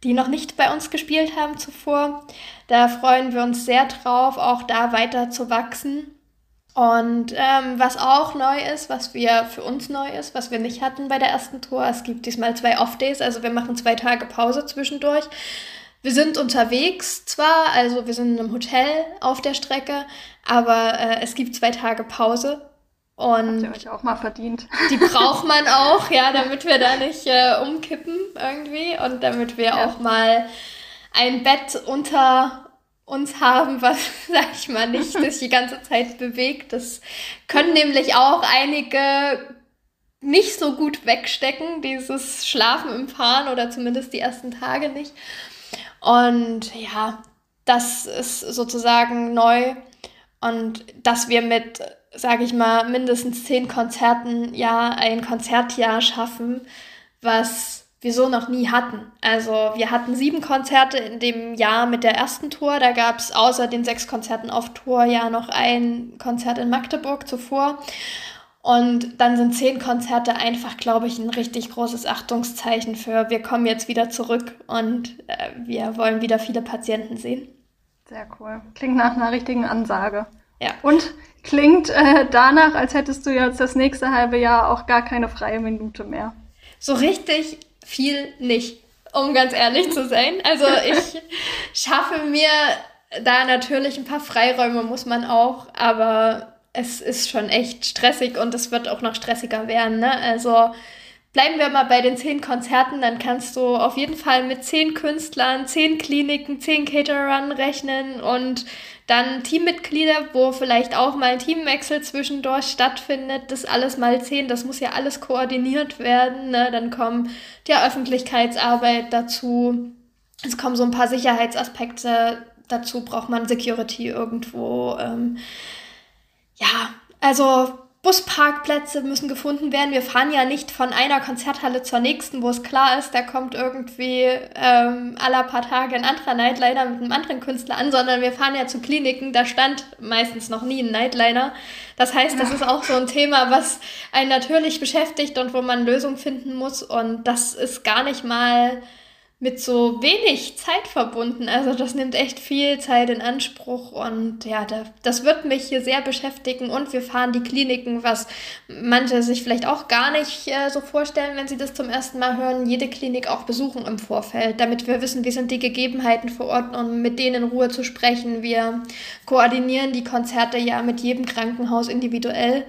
die noch nicht bei uns gespielt haben zuvor. Da freuen wir uns sehr drauf, auch da weiter zu wachsen. Und ähm, was auch neu ist, was wir für uns neu ist, was wir nicht hatten bei der ersten Tour, es gibt diesmal zwei Off-Days, also wir machen zwei Tage Pause zwischendurch. Wir sind unterwegs zwar, also wir sind in einem Hotel auf der Strecke, aber äh, es gibt zwei Tage Pause und Habt ihr euch auch mal verdient. Die braucht man auch, ja, damit wir da nicht äh, umkippen irgendwie und damit wir ja. auch mal ein Bett unter uns haben, was, sag ich mal, nicht sich die ganze Zeit bewegt. Das können nämlich auch einige nicht so gut wegstecken, dieses Schlafen im Fahren oder zumindest die ersten Tage nicht. Und ja, das ist sozusagen neu und dass wir mit sage ich mal, mindestens zehn Konzerten ja ein Konzertjahr schaffen, was wir so noch nie hatten. Also wir hatten sieben Konzerte in dem Jahr mit der ersten Tour. Da gab es außer den sechs Konzerten auf Tour ja noch ein Konzert in Magdeburg zuvor. Und dann sind zehn Konzerte einfach, glaube ich, ein richtig großes Achtungszeichen für, wir kommen jetzt wieder zurück und äh, wir wollen wieder viele Patienten sehen. Sehr cool. Klingt nach einer richtigen Ansage. Ja. Und klingt äh, danach, als hättest du jetzt das nächste halbe Jahr auch gar keine freie Minute mehr. So richtig viel nicht, um ganz ehrlich zu sein. Also ich schaffe mir da natürlich ein paar Freiräume, muss man auch, aber es ist schon echt stressig und es wird auch noch stressiger werden. Ne? Also bleiben wir mal bei den zehn Konzerten, dann kannst du auf jeden Fall mit zehn Künstlern, zehn Kliniken, zehn Caterern rechnen und dann Teammitglieder, wo vielleicht auch mal ein Teamwechsel zwischendurch stattfindet. Das alles mal zehn, das muss ja alles koordiniert werden. Ne? Dann kommt die Öffentlichkeitsarbeit dazu. Es kommen so ein paar Sicherheitsaspekte dazu. Braucht man Security irgendwo. Ähm, ja, also Busparkplätze müssen gefunden werden. Wir fahren ja nicht von einer Konzerthalle zur nächsten, wo es klar ist, da kommt irgendwie ähm, alle paar Tage ein anderer Nightliner mit einem anderen Künstler an, sondern wir fahren ja zu Kliniken, da stand meistens noch nie ein Nightliner. Das heißt, das ist auch so ein Thema, was einen natürlich beschäftigt und wo man Lösungen finden muss. Und das ist gar nicht mal mit so wenig Zeit verbunden. Also das nimmt echt viel Zeit in Anspruch und ja, das wird mich hier sehr beschäftigen und wir fahren die Kliniken, was manche sich vielleicht auch gar nicht äh, so vorstellen, wenn sie das zum ersten Mal hören, jede Klinik auch besuchen im Vorfeld, damit wir wissen, wie sind die Gegebenheiten vor Ort und mit denen in Ruhe zu sprechen. Wir koordinieren die Konzerte ja mit jedem Krankenhaus individuell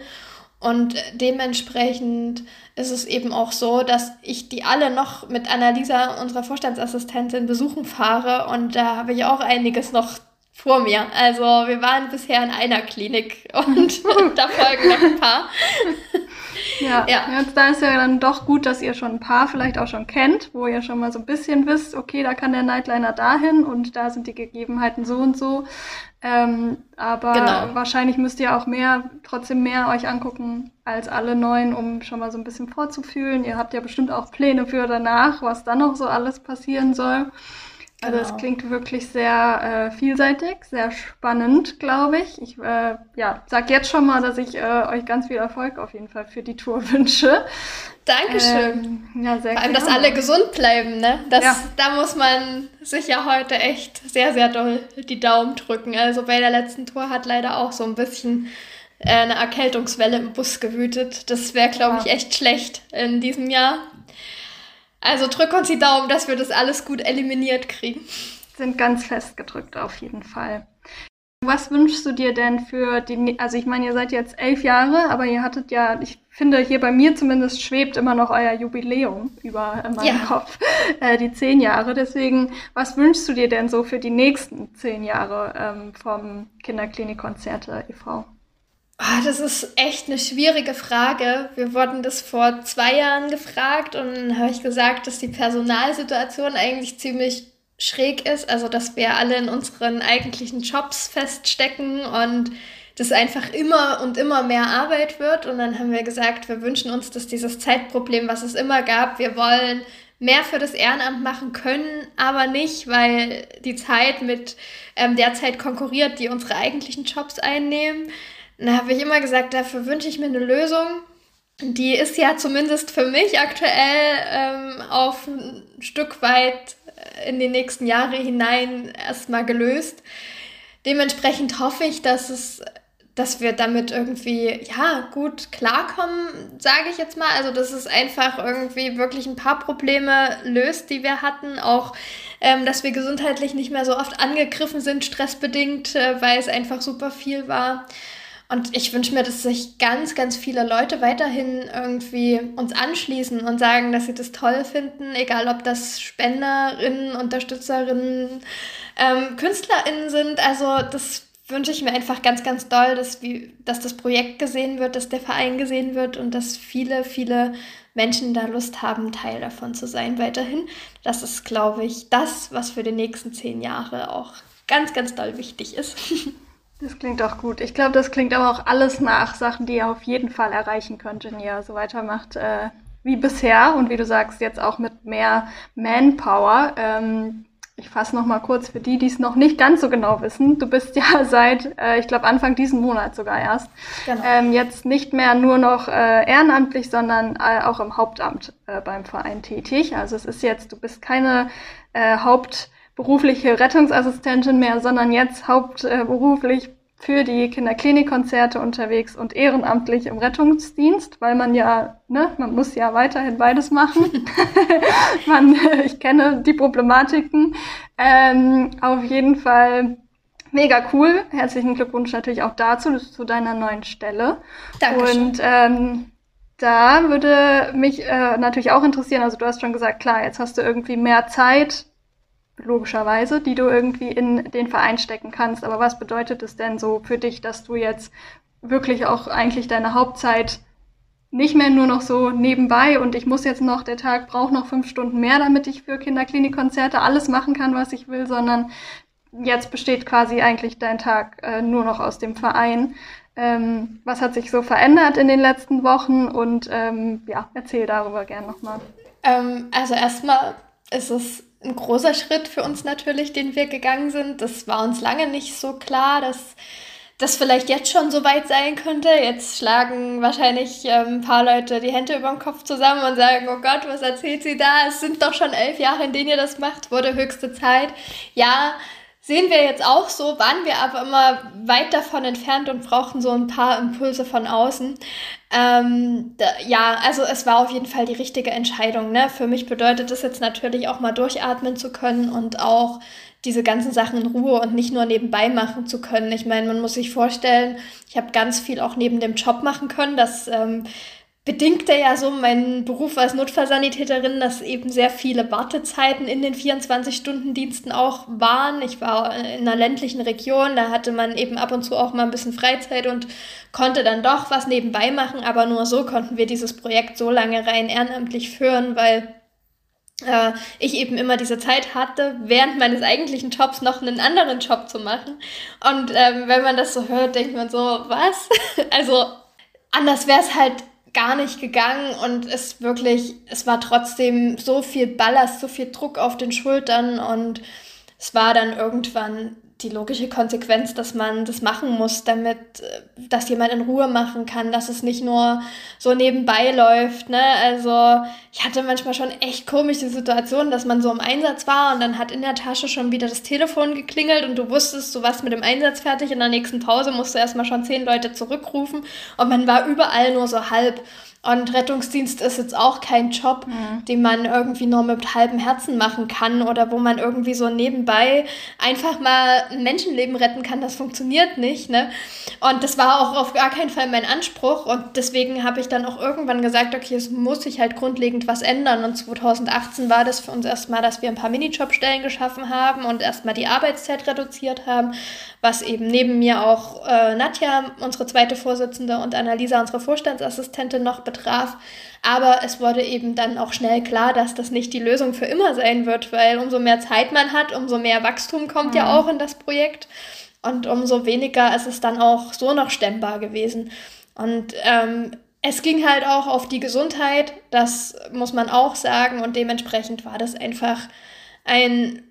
und dementsprechend ist es eben auch so, dass ich die alle noch mit Annalisa, unserer Vorstandsassistentin, besuchen fahre. Und da habe ich auch einiges noch vor mir. Also wir waren bisher in einer Klinik und da folgen noch ein paar. Ja, ja. ja da ist ja dann doch gut, dass ihr schon ein paar vielleicht auch schon kennt, wo ihr schon mal so ein bisschen wisst, okay, da kann der Nightliner dahin und da sind die Gegebenheiten so und so. Ähm, aber genau. wahrscheinlich müsst ihr auch mehr, trotzdem mehr euch angucken als alle neuen, um schon mal so ein bisschen vorzufühlen. Ihr habt ja bestimmt auch Pläne für danach, was dann noch so alles passieren soll. Also es genau. klingt wirklich sehr äh, vielseitig, sehr spannend, glaube ich. Ich äh, ja, sag jetzt schon mal, dass ich äh, euch ganz viel Erfolg auf jeden Fall für die Tour wünsche. Dankeschön. Ähm, ja, sehr Vor allem, dass alle gesund bleiben, ne? Das, ja. Da muss man sich ja heute echt sehr, sehr doll die Daumen drücken. Also bei der letzten Tour hat leider auch so ein bisschen äh, eine Erkältungswelle im Bus gewütet. Das wäre, glaube ich, echt schlecht in diesem Jahr. Also drück uns die Daumen, dass wir das alles gut eliminiert kriegen. Sind ganz fest gedrückt auf jeden Fall. Was wünschst du dir denn für die, also ich meine, ihr seid jetzt elf Jahre, aber ihr hattet ja, ich finde hier bei mir zumindest schwebt immer noch euer Jubiläum über meinem ja. Kopf, äh, die zehn Jahre. Deswegen, was wünschst du dir denn so für die nächsten zehn Jahre ähm, vom Kinderklinikkonzerte e.V.? Oh, das ist echt eine schwierige Frage. Wir wurden das vor zwei Jahren gefragt und dann habe ich gesagt, dass die Personalsituation eigentlich ziemlich schräg ist. Also, dass wir alle in unseren eigentlichen Jobs feststecken und das einfach immer und immer mehr Arbeit wird. Und dann haben wir gesagt, wir wünschen uns, dass dieses Zeitproblem, was es immer gab, wir wollen mehr für das Ehrenamt machen können, aber nicht, weil die Zeit mit ähm, der Zeit konkurriert, die unsere eigentlichen Jobs einnehmen. Da habe ich immer gesagt, dafür wünsche ich mir eine Lösung. Die ist ja zumindest für mich aktuell ähm, auf ein Stück weit äh, in die nächsten Jahre hinein erstmal gelöst. Dementsprechend hoffe ich, dass es dass wir damit irgendwie, ja, gut klarkommen, sage ich jetzt mal. Also, dass es einfach irgendwie wirklich ein paar Probleme löst, die wir hatten. Auch, ähm, dass wir gesundheitlich nicht mehr so oft angegriffen sind, stressbedingt, äh, weil es einfach super viel war. Und ich wünsche mir, dass sich ganz, ganz viele Leute weiterhin irgendwie uns anschließen und sagen, dass sie das toll finden, egal ob das Spenderinnen, Unterstützerinnen, ähm, KünstlerInnen sind. Also das wünsche ich mir einfach ganz, ganz doll, dass, wie, dass das Projekt gesehen wird, dass der Verein gesehen wird und dass viele, viele Menschen da Lust haben, Teil davon zu sein weiterhin. Das ist, glaube ich, das, was für die nächsten zehn Jahre auch ganz, ganz doll wichtig ist. Das klingt auch gut. Ich glaube, das klingt aber auch alles nach Sachen, die ihr auf jeden Fall erreichen könnt, wenn ihr so weitermacht äh, wie bisher und wie du sagst, jetzt auch mit mehr Manpower. Ähm, ich fasse noch mal kurz für die, die es noch nicht ganz so genau wissen. Du bist ja seit, äh, ich glaube, Anfang diesen Monat sogar erst, genau. ähm, jetzt nicht mehr nur noch äh, ehrenamtlich, sondern äh, auch im Hauptamt äh, beim Verein tätig. Also es ist jetzt, du bist keine äh, Haupt berufliche Rettungsassistentin mehr, sondern jetzt hauptberuflich für die Kinderklinikkonzerte unterwegs und ehrenamtlich im Rettungsdienst, weil man ja, ne, man muss ja weiterhin beides machen. man, ich kenne die Problematiken. Ähm, auf jeden Fall mega cool. Herzlichen Glückwunsch natürlich auch dazu, zu deiner neuen Stelle. Dankeschön. Und ähm, da würde mich äh, natürlich auch interessieren, also du hast schon gesagt, klar, jetzt hast du irgendwie mehr Zeit, logischerweise, die du irgendwie in den Verein stecken kannst. Aber was bedeutet es denn so für dich, dass du jetzt wirklich auch eigentlich deine Hauptzeit nicht mehr nur noch so nebenbei und ich muss jetzt noch, der Tag braucht noch fünf Stunden mehr, damit ich für Kinderklinikkonzerte alles machen kann, was ich will, sondern jetzt besteht quasi eigentlich dein Tag äh, nur noch aus dem Verein. Ähm, was hat sich so verändert in den letzten Wochen und ähm, ja, erzähl darüber gern nochmal. Ähm, also erstmal ist es ein großer Schritt für uns natürlich, den wir gegangen sind. Das war uns lange nicht so klar, dass das vielleicht jetzt schon so weit sein könnte. Jetzt schlagen wahrscheinlich ähm, ein paar Leute die Hände über dem Kopf zusammen und sagen, oh Gott, was erzählt sie da? Es sind doch schon elf Jahre, in denen ihr das macht, wurde höchste Zeit. Ja, sehen wir jetzt auch so, waren wir aber immer weit davon entfernt und brauchten so ein paar Impulse von außen. Ähm, da, ja, also es war auf jeden Fall die richtige Entscheidung. Ne? Für mich bedeutet das jetzt natürlich auch mal durchatmen zu können und auch diese ganzen Sachen in Ruhe und nicht nur nebenbei machen zu können. Ich meine, man muss sich vorstellen, ich habe ganz viel auch neben dem Job machen können. Das ähm, bedingte ja so mein Beruf als Notfallsanitäterin, dass eben sehr viele Wartezeiten in den 24-Stunden-Diensten auch waren. Ich war in einer ländlichen Region, da hatte man eben ab und zu auch mal ein bisschen Freizeit und konnte dann doch was nebenbei machen, aber nur so konnten wir dieses Projekt so lange rein ehrenamtlich führen, weil äh, ich eben immer diese Zeit hatte, während meines eigentlichen Jobs noch einen anderen Job zu machen. Und ähm, wenn man das so hört, denkt man so, was? also anders wäre es halt gar nicht gegangen und es wirklich, es war trotzdem so viel Ballast, so viel Druck auf den Schultern und es war dann irgendwann die logische Konsequenz, dass man das machen muss, damit äh, das jemand in Ruhe machen kann, dass es nicht nur so nebenbei läuft. Ne? Also ich hatte manchmal schon echt komische Situationen, dass man so im Einsatz war und dann hat in der Tasche schon wieder das Telefon geklingelt und du wusstest, du warst mit dem Einsatz fertig. In der nächsten Pause musst du erstmal schon zehn Leute zurückrufen und man war überall nur so halb. Und Rettungsdienst ist jetzt auch kein Job, mhm. den man irgendwie nur mit halbem Herzen machen kann oder wo man irgendwie so nebenbei einfach mal ein Menschenleben retten kann. Das funktioniert nicht. Ne? Und das war auch auf gar keinen Fall mein Anspruch. Und deswegen habe ich dann auch irgendwann gesagt, okay, es muss sich halt grundlegend was ändern. Und 2018 war das für uns erstmal, dass wir ein paar Minijobstellen geschaffen haben und erstmal die Arbeitszeit reduziert haben, was eben neben mir auch äh, Nadja, unsere zweite Vorsitzende, und Annalisa, unsere Vorstandsassistentin, noch betraf. Aber es wurde eben dann auch schnell klar, dass das nicht die Lösung für immer sein wird, weil umso mehr Zeit man hat, umso mehr Wachstum kommt mhm. ja auch in das Projekt. Und umso weniger ist es dann auch so noch stemmbar gewesen. Und ähm, es ging halt auch auf die Gesundheit, das muss man auch sagen. Und dementsprechend war das einfach ein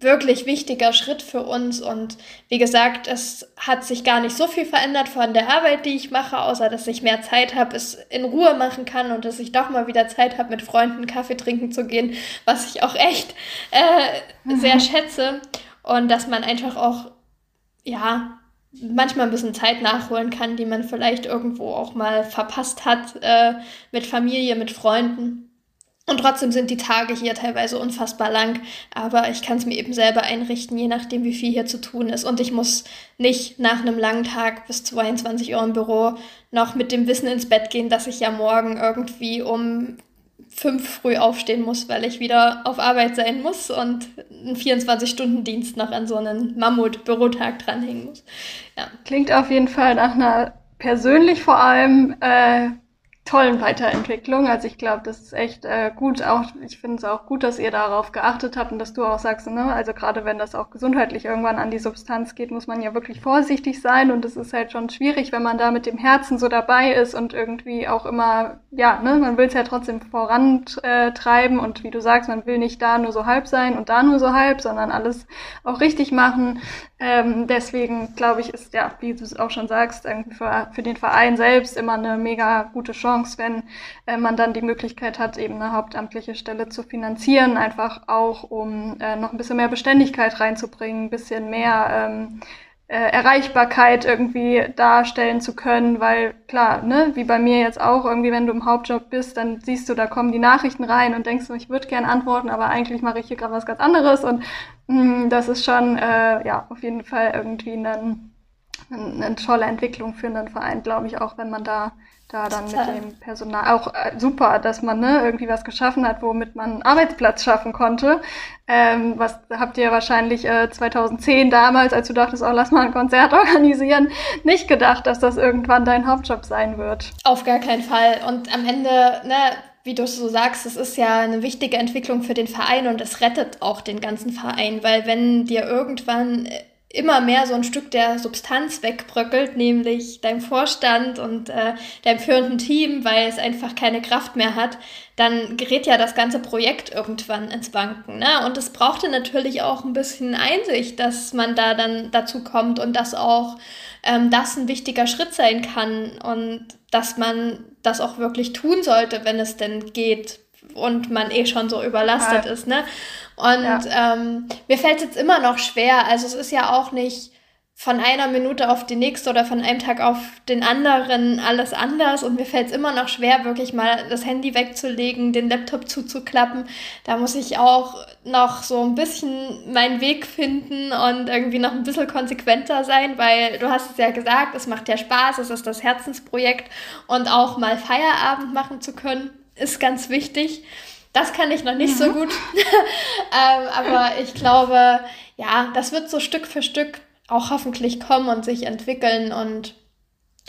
wirklich wichtiger Schritt für uns. Und wie gesagt, es hat sich gar nicht so viel verändert von der Arbeit, die ich mache, außer dass ich mehr Zeit habe, es in Ruhe machen kann und dass ich doch mal wieder Zeit habe, mit Freunden Kaffee trinken zu gehen, was ich auch echt äh, sehr mhm. schätze. Und dass man einfach auch, ja, manchmal ein bisschen Zeit nachholen kann, die man vielleicht irgendwo auch mal verpasst hat äh, mit Familie, mit Freunden. Und trotzdem sind die Tage hier teilweise unfassbar lang. Aber ich kann es mir eben selber einrichten, je nachdem, wie viel hier zu tun ist. Und ich muss nicht nach einem langen Tag bis 22 Uhr im Büro noch mit dem Wissen ins Bett gehen, dass ich ja morgen irgendwie um fünf früh aufstehen muss, weil ich wieder auf Arbeit sein muss und einen 24-Stunden-Dienst noch an so einen Mammut-Bürotag dranhängen muss. Ja. Klingt auf jeden Fall nach einer persönlich vor allem äh, tollen Weiterentwicklung. Also ich glaube, das ist echt äh, gut. Auch ich finde es auch gut, dass ihr darauf geachtet habt und dass du auch sagst, ne, also gerade wenn das auch gesundheitlich irgendwann an die Substanz geht, muss man ja wirklich vorsichtig sein und es ist halt schon schwierig, wenn man da mit dem Herzen so dabei ist und irgendwie auch immer, ja, ne, man will es ja trotzdem vorantreiben und wie du sagst, man will nicht da nur so halb sein und da nur so halb, sondern alles auch richtig machen. Ähm, deswegen glaube ich, ist ja, wie du es auch schon sagst, irgendwie für, für den Verein selbst immer eine mega gute Chance, wenn äh, man dann die Möglichkeit hat, eben eine hauptamtliche Stelle zu finanzieren, einfach auch um äh, noch ein bisschen mehr Beständigkeit reinzubringen, ein bisschen mehr ähm, äh, Erreichbarkeit irgendwie darstellen zu können, weil klar, ne, wie bei mir jetzt auch, irgendwie, wenn du im Hauptjob bist, dann siehst du, da kommen die Nachrichten rein und denkst ich würde gern antworten, aber eigentlich mache ich hier gerade was ganz anderes und das ist schon, äh, ja, auf jeden Fall irgendwie ein, eine tolle Entwicklung für einen Verein, glaube ich, auch wenn man da da dann mit dem Personal auch äh, super, dass man ne, irgendwie was geschaffen hat, womit man einen Arbeitsplatz schaffen konnte. Ähm, was habt ihr wahrscheinlich äh, 2010 damals, als du dachtest, oh, lass mal ein Konzert organisieren, nicht gedacht, dass das irgendwann dein Hauptjob sein wird? Auf gar keinen Fall. Und am Ende, ne, wie du so sagst, es ist ja eine wichtige Entwicklung für den Verein und es rettet auch den ganzen Verein, weil wenn dir irgendwann immer mehr so ein Stück der Substanz wegbröckelt, nämlich dein Vorstand und äh, deinem führenden Team, weil es einfach keine Kraft mehr hat, dann gerät ja das ganze Projekt irgendwann ins Banken. Ne? Und es brauchte natürlich auch ein bisschen Einsicht, dass man da dann dazu kommt und dass auch ähm, das ein wichtiger Schritt sein kann und dass man das auch wirklich tun sollte, wenn es denn geht und man eh schon so überlastet ja. ist. Ne? Und ja. ähm, mir fällt es jetzt immer noch schwer. Also es ist ja auch nicht von einer Minute auf die nächste oder von einem Tag auf den anderen alles anders. Und mir fällt es immer noch schwer, wirklich mal das Handy wegzulegen, den Laptop zuzuklappen. Da muss ich auch noch so ein bisschen meinen Weg finden und irgendwie noch ein bisschen konsequenter sein, weil du hast es ja gesagt, es macht ja Spaß, es ist das Herzensprojekt und auch mal Feierabend machen zu können, ist ganz wichtig. Das kann ich noch nicht mhm. so gut. ähm, aber ich glaube, ja, das wird so Stück für Stück auch hoffentlich kommen und sich entwickeln. Und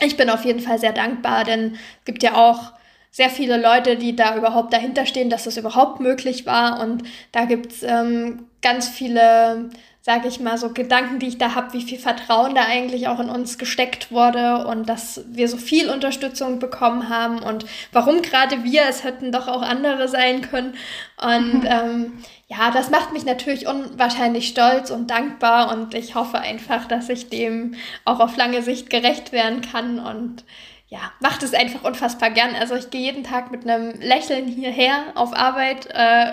ich bin auf jeden Fall sehr dankbar, denn es gibt ja auch sehr viele Leute, die da überhaupt dahinter stehen, dass das überhaupt möglich war. Und da gibt's ähm, ganz viele sage ich mal, so Gedanken, die ich da habe, wie viel Vertrauen da eigentlich auch in uns gesteckt wurde und dass wir so viel Unterstützung bekommen haben und warum gerade wir, es hätten doch auch andere sein können. Und ähm, ja, das macht mich natürlich unwahrscheinlich stolz und dankbar und ich hoffe einfach, dass ich dem auch auf lange Sicht gerecht werden kann und ja, macht es einfach unfassbar gern. Also ich gehe jeden Tag mit einem Lächeln hierher auf Arbeit. Äh,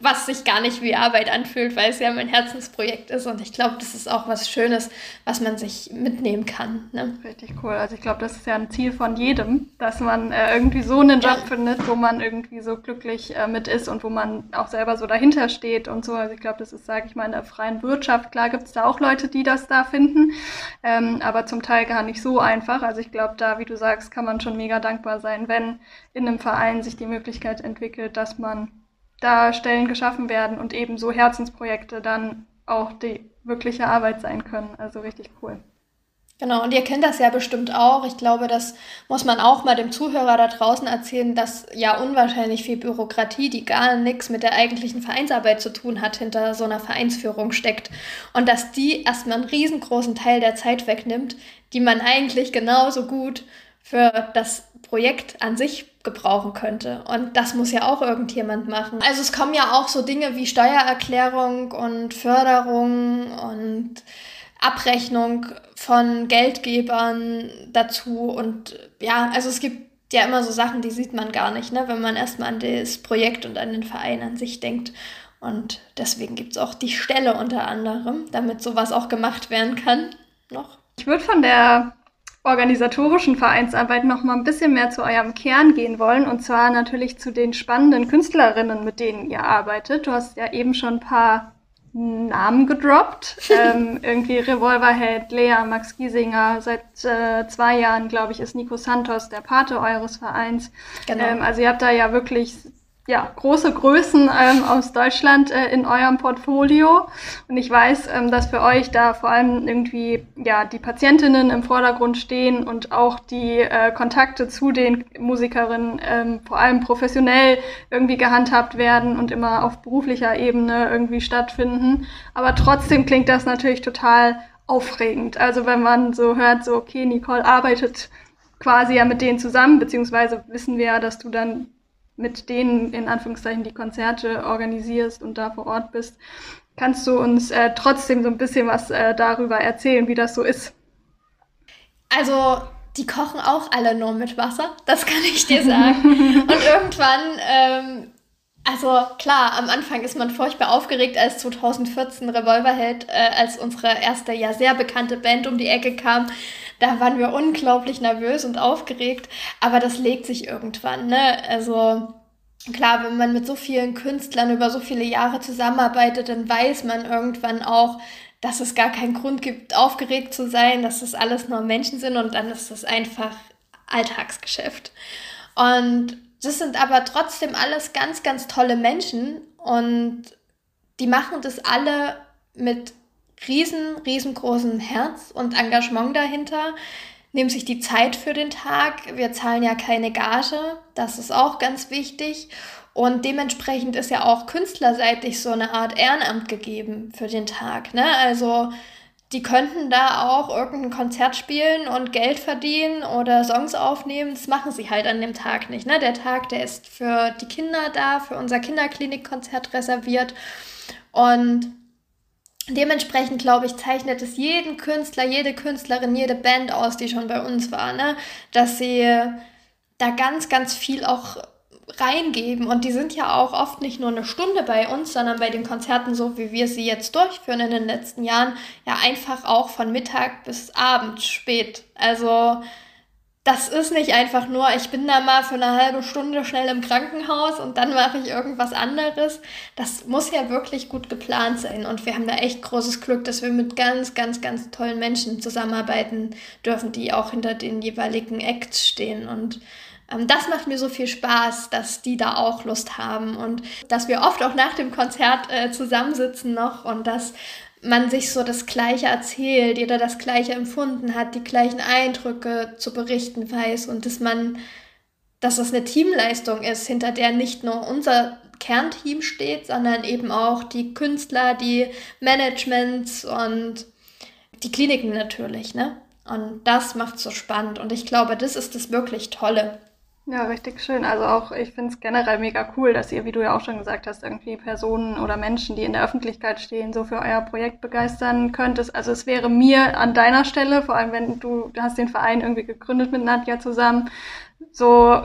was sich gar nicht wie Arbeit anfühlt, weil es ja mein Herzensprojekt ist. Und ich glaube, das ist auch was Schönes, was man sich mitnehmen kann. Ne? Richtig cool. Also ich glaube, das ist ja ein Ziel von jedem, dass man äh, irgendwie so einen Job ja. findet, wo man irgendwie so glücklich äh, mit ist und wo man auch selber so dahinter steht und so. Also ich glaube, das ist, sage ich mal, in der freien Wirtschaft. Klar gibt es da auch Leute, die das da finden, ähm, aber zum Teil gar nicht so einfach. Also ich glaube, da, wie du sagst, kann man schon mega dankbar sein, wenn in einem Verein sich die Möglichkeit entwickelt, dass man da Stellen geschaffen werden und eben so Herzensprojekte dann auch die wirkliche Arbeit sein können. Also richtig cool. Genau, und ihr kennt das ja bestimmt auch. Ich glaube, das muss man auch mal dem Zuhörer da draußen erzählen, dass ja unwahrscheinlich viel Bürokratie, die gar nichts mit der eigentlichen Vereinsarbeit zu tun hat, hinter so einer Vereinsführung steckt. Und dass die erstmal einen riesengroßen Teil der Zeit wegnimmt, die man eigentlich genauso gut für das Projekt an sich gebrauchen könnte. Und das muss ja auch irgendjemand machen. Also es kommen ja auch so Dinge wie Steuererklärung und Förderung und Abrechnung von Geldgebern dazu. Und ja, also es gibt ja immer so Sachen, die sieht man gar nicht, ne? wenn man erstmal an das Projekt und an den Verein an sich denkt. Und deswegen gibt es auch die Stelle unter anderem, damit sowas auch gemacht werden kann. Noch. Ich würde von der organisatorischen Vereinsarbeit noch mal ein bisschen mehr zu eurem Kern gehen wollen und zwar natürlich zu den spannenden Künstlerinnen, mit denen ihr arbeitet. Du hast ja eben schon ein paar Namen gedroppt. ähm, irgendwie Revolverheld, Lea, Max Giesinger. Seit äh, zwei Jahren, glaube ich, ist Nico Santos der Pate eures Vereins. Genau. Ähm, also ihr habt da ja wirklich ja, große Größen ähm, aus Deutschland äh, in eurem Portfolio. Und ich weiß, ähm, dass für euch da vor allem irgendwie ja, die Patientinnen im Vordergrund stehen und auch die äh, Kontakte zu den Musikerinnen ähm, vor allem professionell irgendwie gehandhabt werden und immer auf beruflicher Ebene irgendwie stattfinden. Aber trotzdem klingt das natürlich total aufregend. Also wenn man so hört, so, okay, Nicole arbeitet quasi ja mit denen zusammen, beziehungsweise wissen wir ja, dass du dann mit denen in Anführungszeichen die Konzerte organisierst und da vor Ort bist. Kannst du uns äh, trotzdem so ein bisschen was äh, darüber erzählen, wie das so ist? Also, die kochen auch alle nur mit Wasser, das kann ich dir sagen. und irgendwann, ähm, also klar, am Anfang ist man furchtbar aufgeregt, als 2014 Revolverheld, äh, als unsere erste, ja sehr bekannte Band um die Ecke kam. Da waren wir unglaublich nervös und aufgeregt, aber das legt sich irgendwann, ne? Also klar, wenn man mit so vielen Künstlern über so viele Jahre zusammenarbeitet, dann weiß man irgendwann auch, dass es gar keinen Grund gibt, aufgeregt zu sein, dass das alles nur Menschen sind und dann ist das einfach Alltagsgeschäft. Und das sind aber trotzdem alles ganz, ganz tolle Menschen und die machen das alle mit riesen, riesengroßem Herz und Engagement dahinter, nehmen sich die Zeit für den Tag. Wir zahlen ja keine Gage, das ist auch ganz wichtig. Und dementsprechend ist ja auch künstlerseitig so eine Art Ehrenamt gegeben für den Tag. Ne? Also die könnten da auch irgendein Konzert spielen und Geld verdienen oder Songs aufnehmen. Das machen sie halt an dem Tag nicht. Ne? Der Tag, der ist für die Kinder da, für unser Kinderklinikkonzert reserviert. Und dementsprechend, glaube ich, zeichnet es jeden Künstler, jede Künstlerin, jede Band aus, die schon bei uns war, ne? dass sie da ganz, ganz viel auch reingeben. Und die sind ja auch oft nicht nur eine Stunde bei uns, sondern bei den Konzerten, so wie wir sie jetzt durchführen in den letzten Jahren, ja einfach auch von Mittag bis Abend spät. Also das ist nicht einfach nur, ich bin da mal für eine halbe Stunde schnell im Krankenhaus und dann mache ich irgendwas anderes. Das muss ja wirklich gut geplant sein. Und wir haben da echt großes Glück, dass wir mit ganz, ganz, ganz tollen Menschen zusammenarbeiten dürfen, die auch hinter den jeweiligen Acts stehen. Und ähm, das macht mir so viel Spaß, dass die da auch Lust haben und dass wir oft auch nach dem Konzert äh, zusammensitzen noch und dass man sich so das Gleiche erzählt, jeder das Gleiche empfunden hat, die gleichen Eindrücke zu berichten weiß und dass man, dass das eine Teamleistung ist, hinter der nicht nur unser Kernteam steht, sondern eben auch die Künstler, die Managements und die Kliniken natürlich, ne? Und das macht so spannend und ich glaube, das ist das wirklich Tolle. Ja, richtig schön. Also auch, ich finde es generell mega cool, dass ihr, wie du ja auch schon gesagt hast, irgendwie Personen oder Menschen, die in der Öffentlichkeit stehen, so für euer Projekt begeistern könntest. Also es wäre mir an deiner Stelle, vor allem wenn du, du hast den Verein irgendwie gegründet mit Nadja zusammen, so,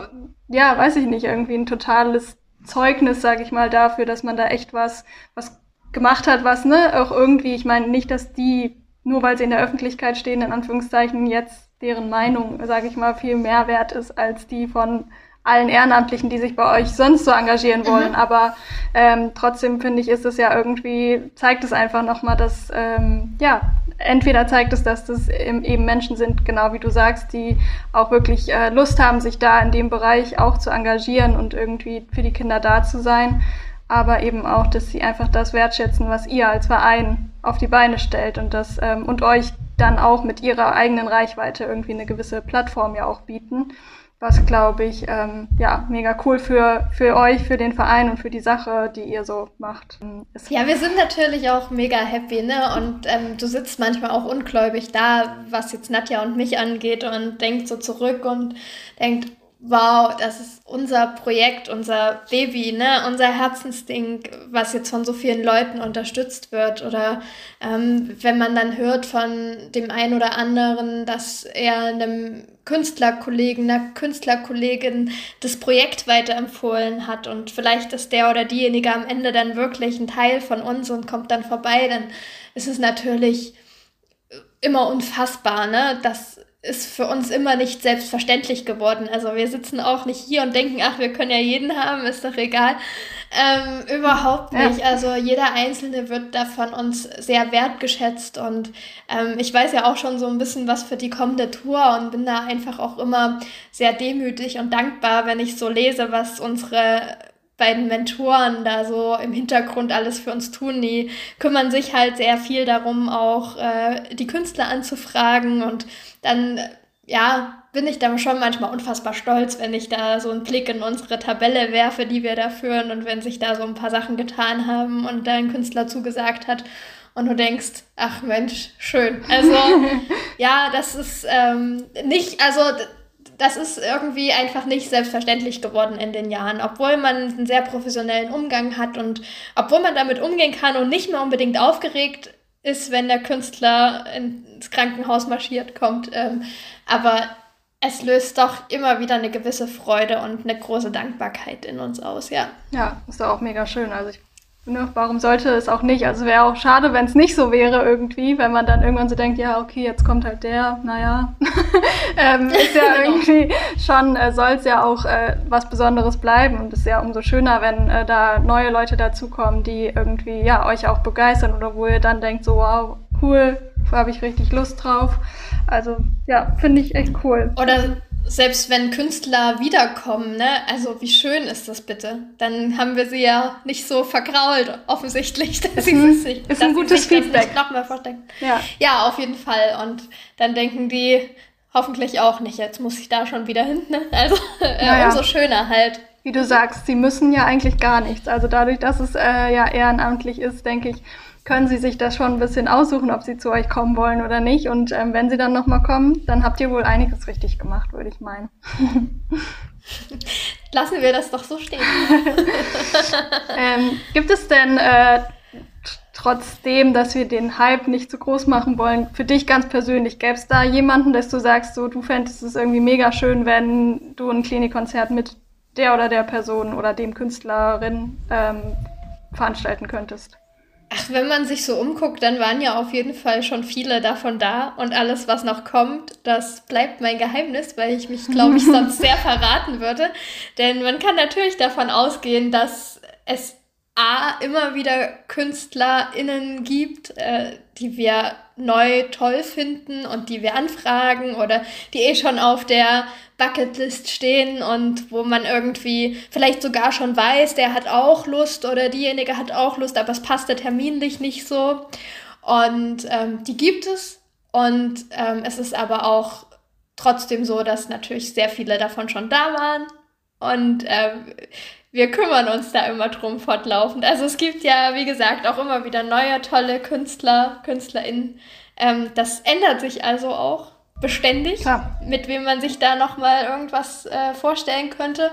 ja, weiß ich nicht, irgendwie ein totales Zeugnis, sage ich mal, dafür, dass man da echt was, was gemacht hat, was, ne, auch irgendwie, ich meine nicht, dass die, nur weil sie in der Öffentlichkeit stehen, in Anführungszeichen, jetzt deren Meinung, sage ich mal, viel mehr wert ist als die von allen Ehrenamtlichen, die sich bei euch sonst so engagieren mhm. wollen. Mhm. Aber ähm, trotzdem finde ich, ist es ja irgendwie, zeigt es einfach nochmal, dass, ähm, ja, entweder zeigt es, dass das eben Menschen sind, genau wie du sagst, die auch wirklich äh, Lust haben, sich da in dem Bereich auch zu engagieren und irgendwie für die Kinder da zu sein. Aber eben auch, dass sie einfach das wertschätzen, was ihr als Verein auf die Beine stellt und das ähm, und euch dann auch mit ihrer eigenen Reichweite irgendwie eine gewisse Plattform ja auch bieten was glaube ich ähm, ja mega cool für für euch, für den Verein und für die Sache, die ihr so macht. Ist ja, wir sind natürlich auch mega happy, ne? Und ähm, du sitzt manchmal auch ungläubig da, was jetzt Nadja und mich angeht und denkt so zurück und denkt, wow, das ist unser Projekt, unser Baby, ne, unser Herzensding, was jetzt von so vielen Leuten unterstützt wird. Oder ähm, wenn man dann hört von dem einen oder anderen, dass er einem Künstlerkollegen, einer Künstlerkollegin das Projekt weiterempfohlen hat und vielleicht ist der oder diejenige am Ende dann wirklich ein Teil von uns und kommt dann vorbei, dann ist es natürlich immer unfassbar, ne? Das ist für uns immer nicht selbstverständlich geworden. Also wir sitzen auch nicht hier und denken, ach, wir können ja jeden haben, ist doch egal. Ähm, überhaupt nicht. Ja. Also jeder Einzelne wird da von uns sehr wertgeschätzt und ähm, ich weiß ja auch schon so ein bisschen was für die kommende Tour und bin da einfach auch immer sehr demütig und dankbar, wenn ich so lese, was unsere beiden Mentoren da so im Hintergrund alles für uns tun. Die kümmern sich halt sehr viel darum, auch äh, die Künstler anzufragen und dann, ja, bin ich da schon manchmal unfassbar stolz, wenn ich da so einen Blick in unsere Tabelle werfe, die wir da führen und wenn sich da so ein paar Sachen getan haben und da ein Künstler zugesagt hat und du denkst, ach Mensch, schön. Also ja, das ist ähm, nicht, also das ist irgendwie einfach nicht selbstverständlich geworden in den Jahren, obwohl man einen sehr professionellen Umgang hat und obwohl man damit umgehen kann und nicht mehr unbedingt aufgeregt ist, wenn der Künstler ins Krankenhaus marschiert kommt. Ähm, aber es löst doch immer wieder eine gewisse Freude und eine große Dankbarkeit in uns aus, ja. Ja, ist auch mega schön. Also ich Ne, warum sollte es auch nicht? Also wäre auch schade, wenn es nicht so wäre irgendwie, wenn man dann irgendwann so denkt, ja, okay, jetzt kommt halt der, naja. ähm, ist ja genau. irgendwie schon, äh, soll es ja auch äh, was Besonderes bleiben und es ist ja umso schöner, wenn äh, da neue Leute dazukommen, die irgendwie, ja, euch auch begeistern oder wo ihr dann denkt, so, wow, cool, habe ich richtig Lust drauf. Also, ja, finde ich echt cool. Oder selbst wenn Künstler wiederkommen, ne, also wie schön ist das bitte? Dann haben wir sie ja nicht so vergrault, offensichtlich, dass sie mhm. sich, ist ein gutes Feedback. noch mal vorstellen. Ja. ja, auf jeden Fall. Und dann denken die hoffentlich auch nicht, jetzt muss ich da schon wieder hin. Ne? Also äh, ja, umso schöner halt. Wie du sagst, sie müssen ja eigentlich gar nichts. Also dadurch, dass es äh, ja ehrenamtlich ist, denke ich, können Sie sich das schon ein bisschen aussuchen, ob Sie zu euch kommen wollen oder nicht. Und ähm, wenn Sie dann nochmal kommen, dann habt ihr wohl einiges richtig gemacht, würde ich meinen. Lassen wir das doch so stehen. ähm, gibt es denn äh, trotzdem, dass wir den Hype nicht zu groß machen wollen, für dich ganz persönlich, gäbe es da jemanden, dass du sagst, so du fändest es irgendwie mega schön, wenn du ein Klinikkonzert mit der oder der Person oder dem Künstlerin ähm, veranstalten könntest? Ach, wenn man sich so umguckt, dann waren ja auf jeden Fall schon viele davon da. Und alles, was noch kommt, das bleibt mein Geheimnis, weil ich mich, glaube ich, sonst sehr verraten würde. Denn man kann natürlich davon ausgehen, dass es A, immer wieder KünstlerInnen gibt, äh, die wir neu toll finden und die wir anfragen oder die eh schon auf der Bucketlist stehen und wo man irgendwie vielleicht sogar schon weiß, der hat auch Lust oder diejenige hat auch Lust, aber es passt der terminlich nicht so. Und ähm, die gibt es. Und ähm, es ist aber auch trotzdem so, dass natürlich sehr viele davon schon da waren. Und ähm, wir kümmern uns da immer drum fortlaufend. Also es gibt ja, wie gesagt, auch immer wieder neue tolle Künstler, KünstlerInnen. Ähm, das ändert sich also auch beständig, Klar. mit wem man sich da nochmal irgendwas äh, vorstellen könnte.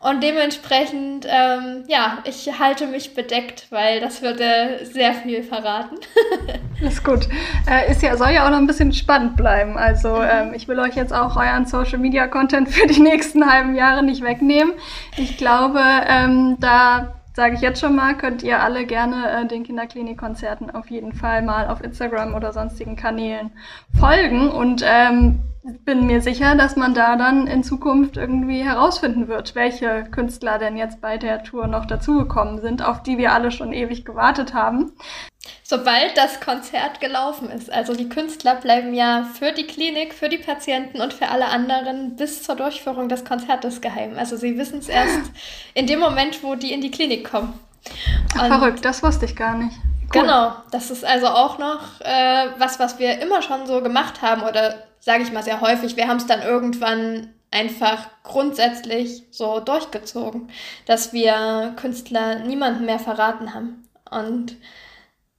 Und dementsprechend, ähm, ja, ich halte mich bedeckt, weil das würde sehr viel verraten. ist gut. Äh, ist ja, soll ja auch noch ein bisschen spannend bleiben. Also mhm. ähm, ich will euch jetzt auch euren Social Media Content für die nächsten halben Jahre nicht wegnehmen. Ich glaube, ähm, da sage ich jetzt schon mal, könnt ihr alle gerne äh, den Kinderklinikkonzerten auf jeden Fall mal auf Instagram oder sonstigen Kanälen folgen und ähm, bin mir sicher, dass man da dann in Zukunft irgendwie herausfinden wird, welche Künstler denn jetzt bei der Tour noch dazugekommen sind, auf die wir alle schon ewig gewartet haben. Sobald das Konzert gelaufen ist. Also die Künstler bleiben ja für die Klinik, für die Patienten und für alle anderen bis zur Durchführung des Konzertes geheim. Also sie wissen es erst in dem Moment, wo die in die Klinik kommen. Ach, verrückt, das wusste ich gar nicht. Cool. Genau, das ist also auch noch äh, was, was wir immer schon so gemacht haben oder sage ich mal sehr häufig. Wir haben es dann irgendwann einfach grundsätzlich so durchgezogen, dass wir Künstler niemanden mehr verraten haben. Und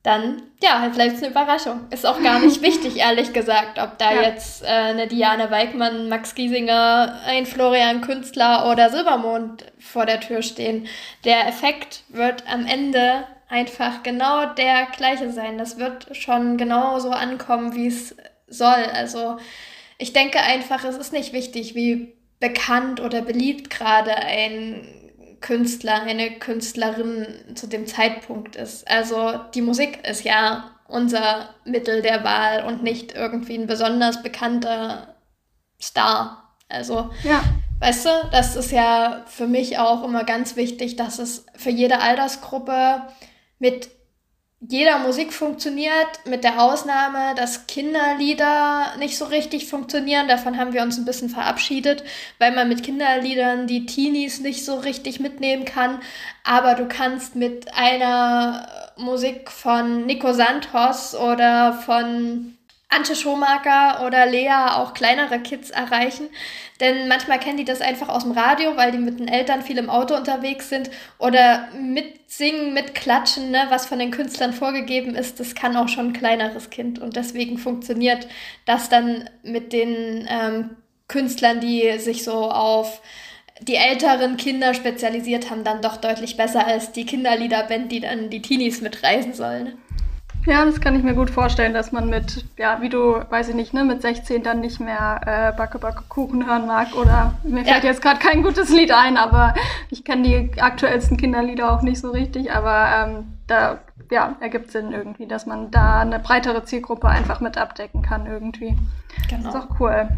dann, ja, halt bleibt es eine Überraschung. Ist auch gar nicht wichtig, ehrlich gesagt, ob da ja. jetzt äh, eine Diane Weigmann, Max Giesinger, ein Florian Künstler oder Silbermond vor der Tür stehen. Der Effekt wird am Ende einfach genau der gleiche sein. Das wird schon genauso ankommen, wie es soll. Also ich denke einfach, es ist nicht wichtig, wie bekannt oder beliebt gerade ein Künstler, eine Künstlerin zu dem Zeitpunkt ist. Also die Musik ist ja unser Mittel der Wahl und nicht irgendwie ein besonders bekannter Star. Also, ja. weißt du, das ist ja für mich auch immer ganz wichtig, dass es für jede Altersgruppe mit jeder Musik funktioniert, mit der Ausnahme, dass Kinderlieder nicht so richtig funktionieren. Davon haben wir uns ein bisschen verabschiedet, weil man mit Kinderliedern die Teenies nicht so richtig mitnehmen kann. Aber du kannst mit einer Musik von Nico Santos oder von Antje Schomaker oder Lea auch kleinere Kids erreichen. Denn manchmal kennen die das einfach aus dem Radio, weil die mit den Eltern viel im Auto unterwegs sind. Oder mitsingen, mitklatschen, ne, was von den Künstlern vorgegeben ist, das kann auch schon ein kleineres Kind. Und deswegen funktioniert das dann mit den ähm, Künstlern, die sich so auf die älteren Kinder spezialisiert haben, dann doch deutlich besser als die Kinderliederband, die dann die Teenies mitreisen sollen. Ja, das kann ich mir gut vorstellen, dass man mit, ja, wie du, weiß ich nicht, ne, mit 16 dann nicht mehr äh, Backe, Backe, Kuchen hören mag. Oder mir fällt ja. jetzt gerade kein gutes Lied ein, aber ich kenne die aktuellsten Kinderlieder auch nicht so richtig. Aber ähm, da, ja, ergibt Sinn irgendwie, dass man da eine breitere Zielgruppe einfach mit abdecken kann irgendwie. Genau. Das ist doch cool.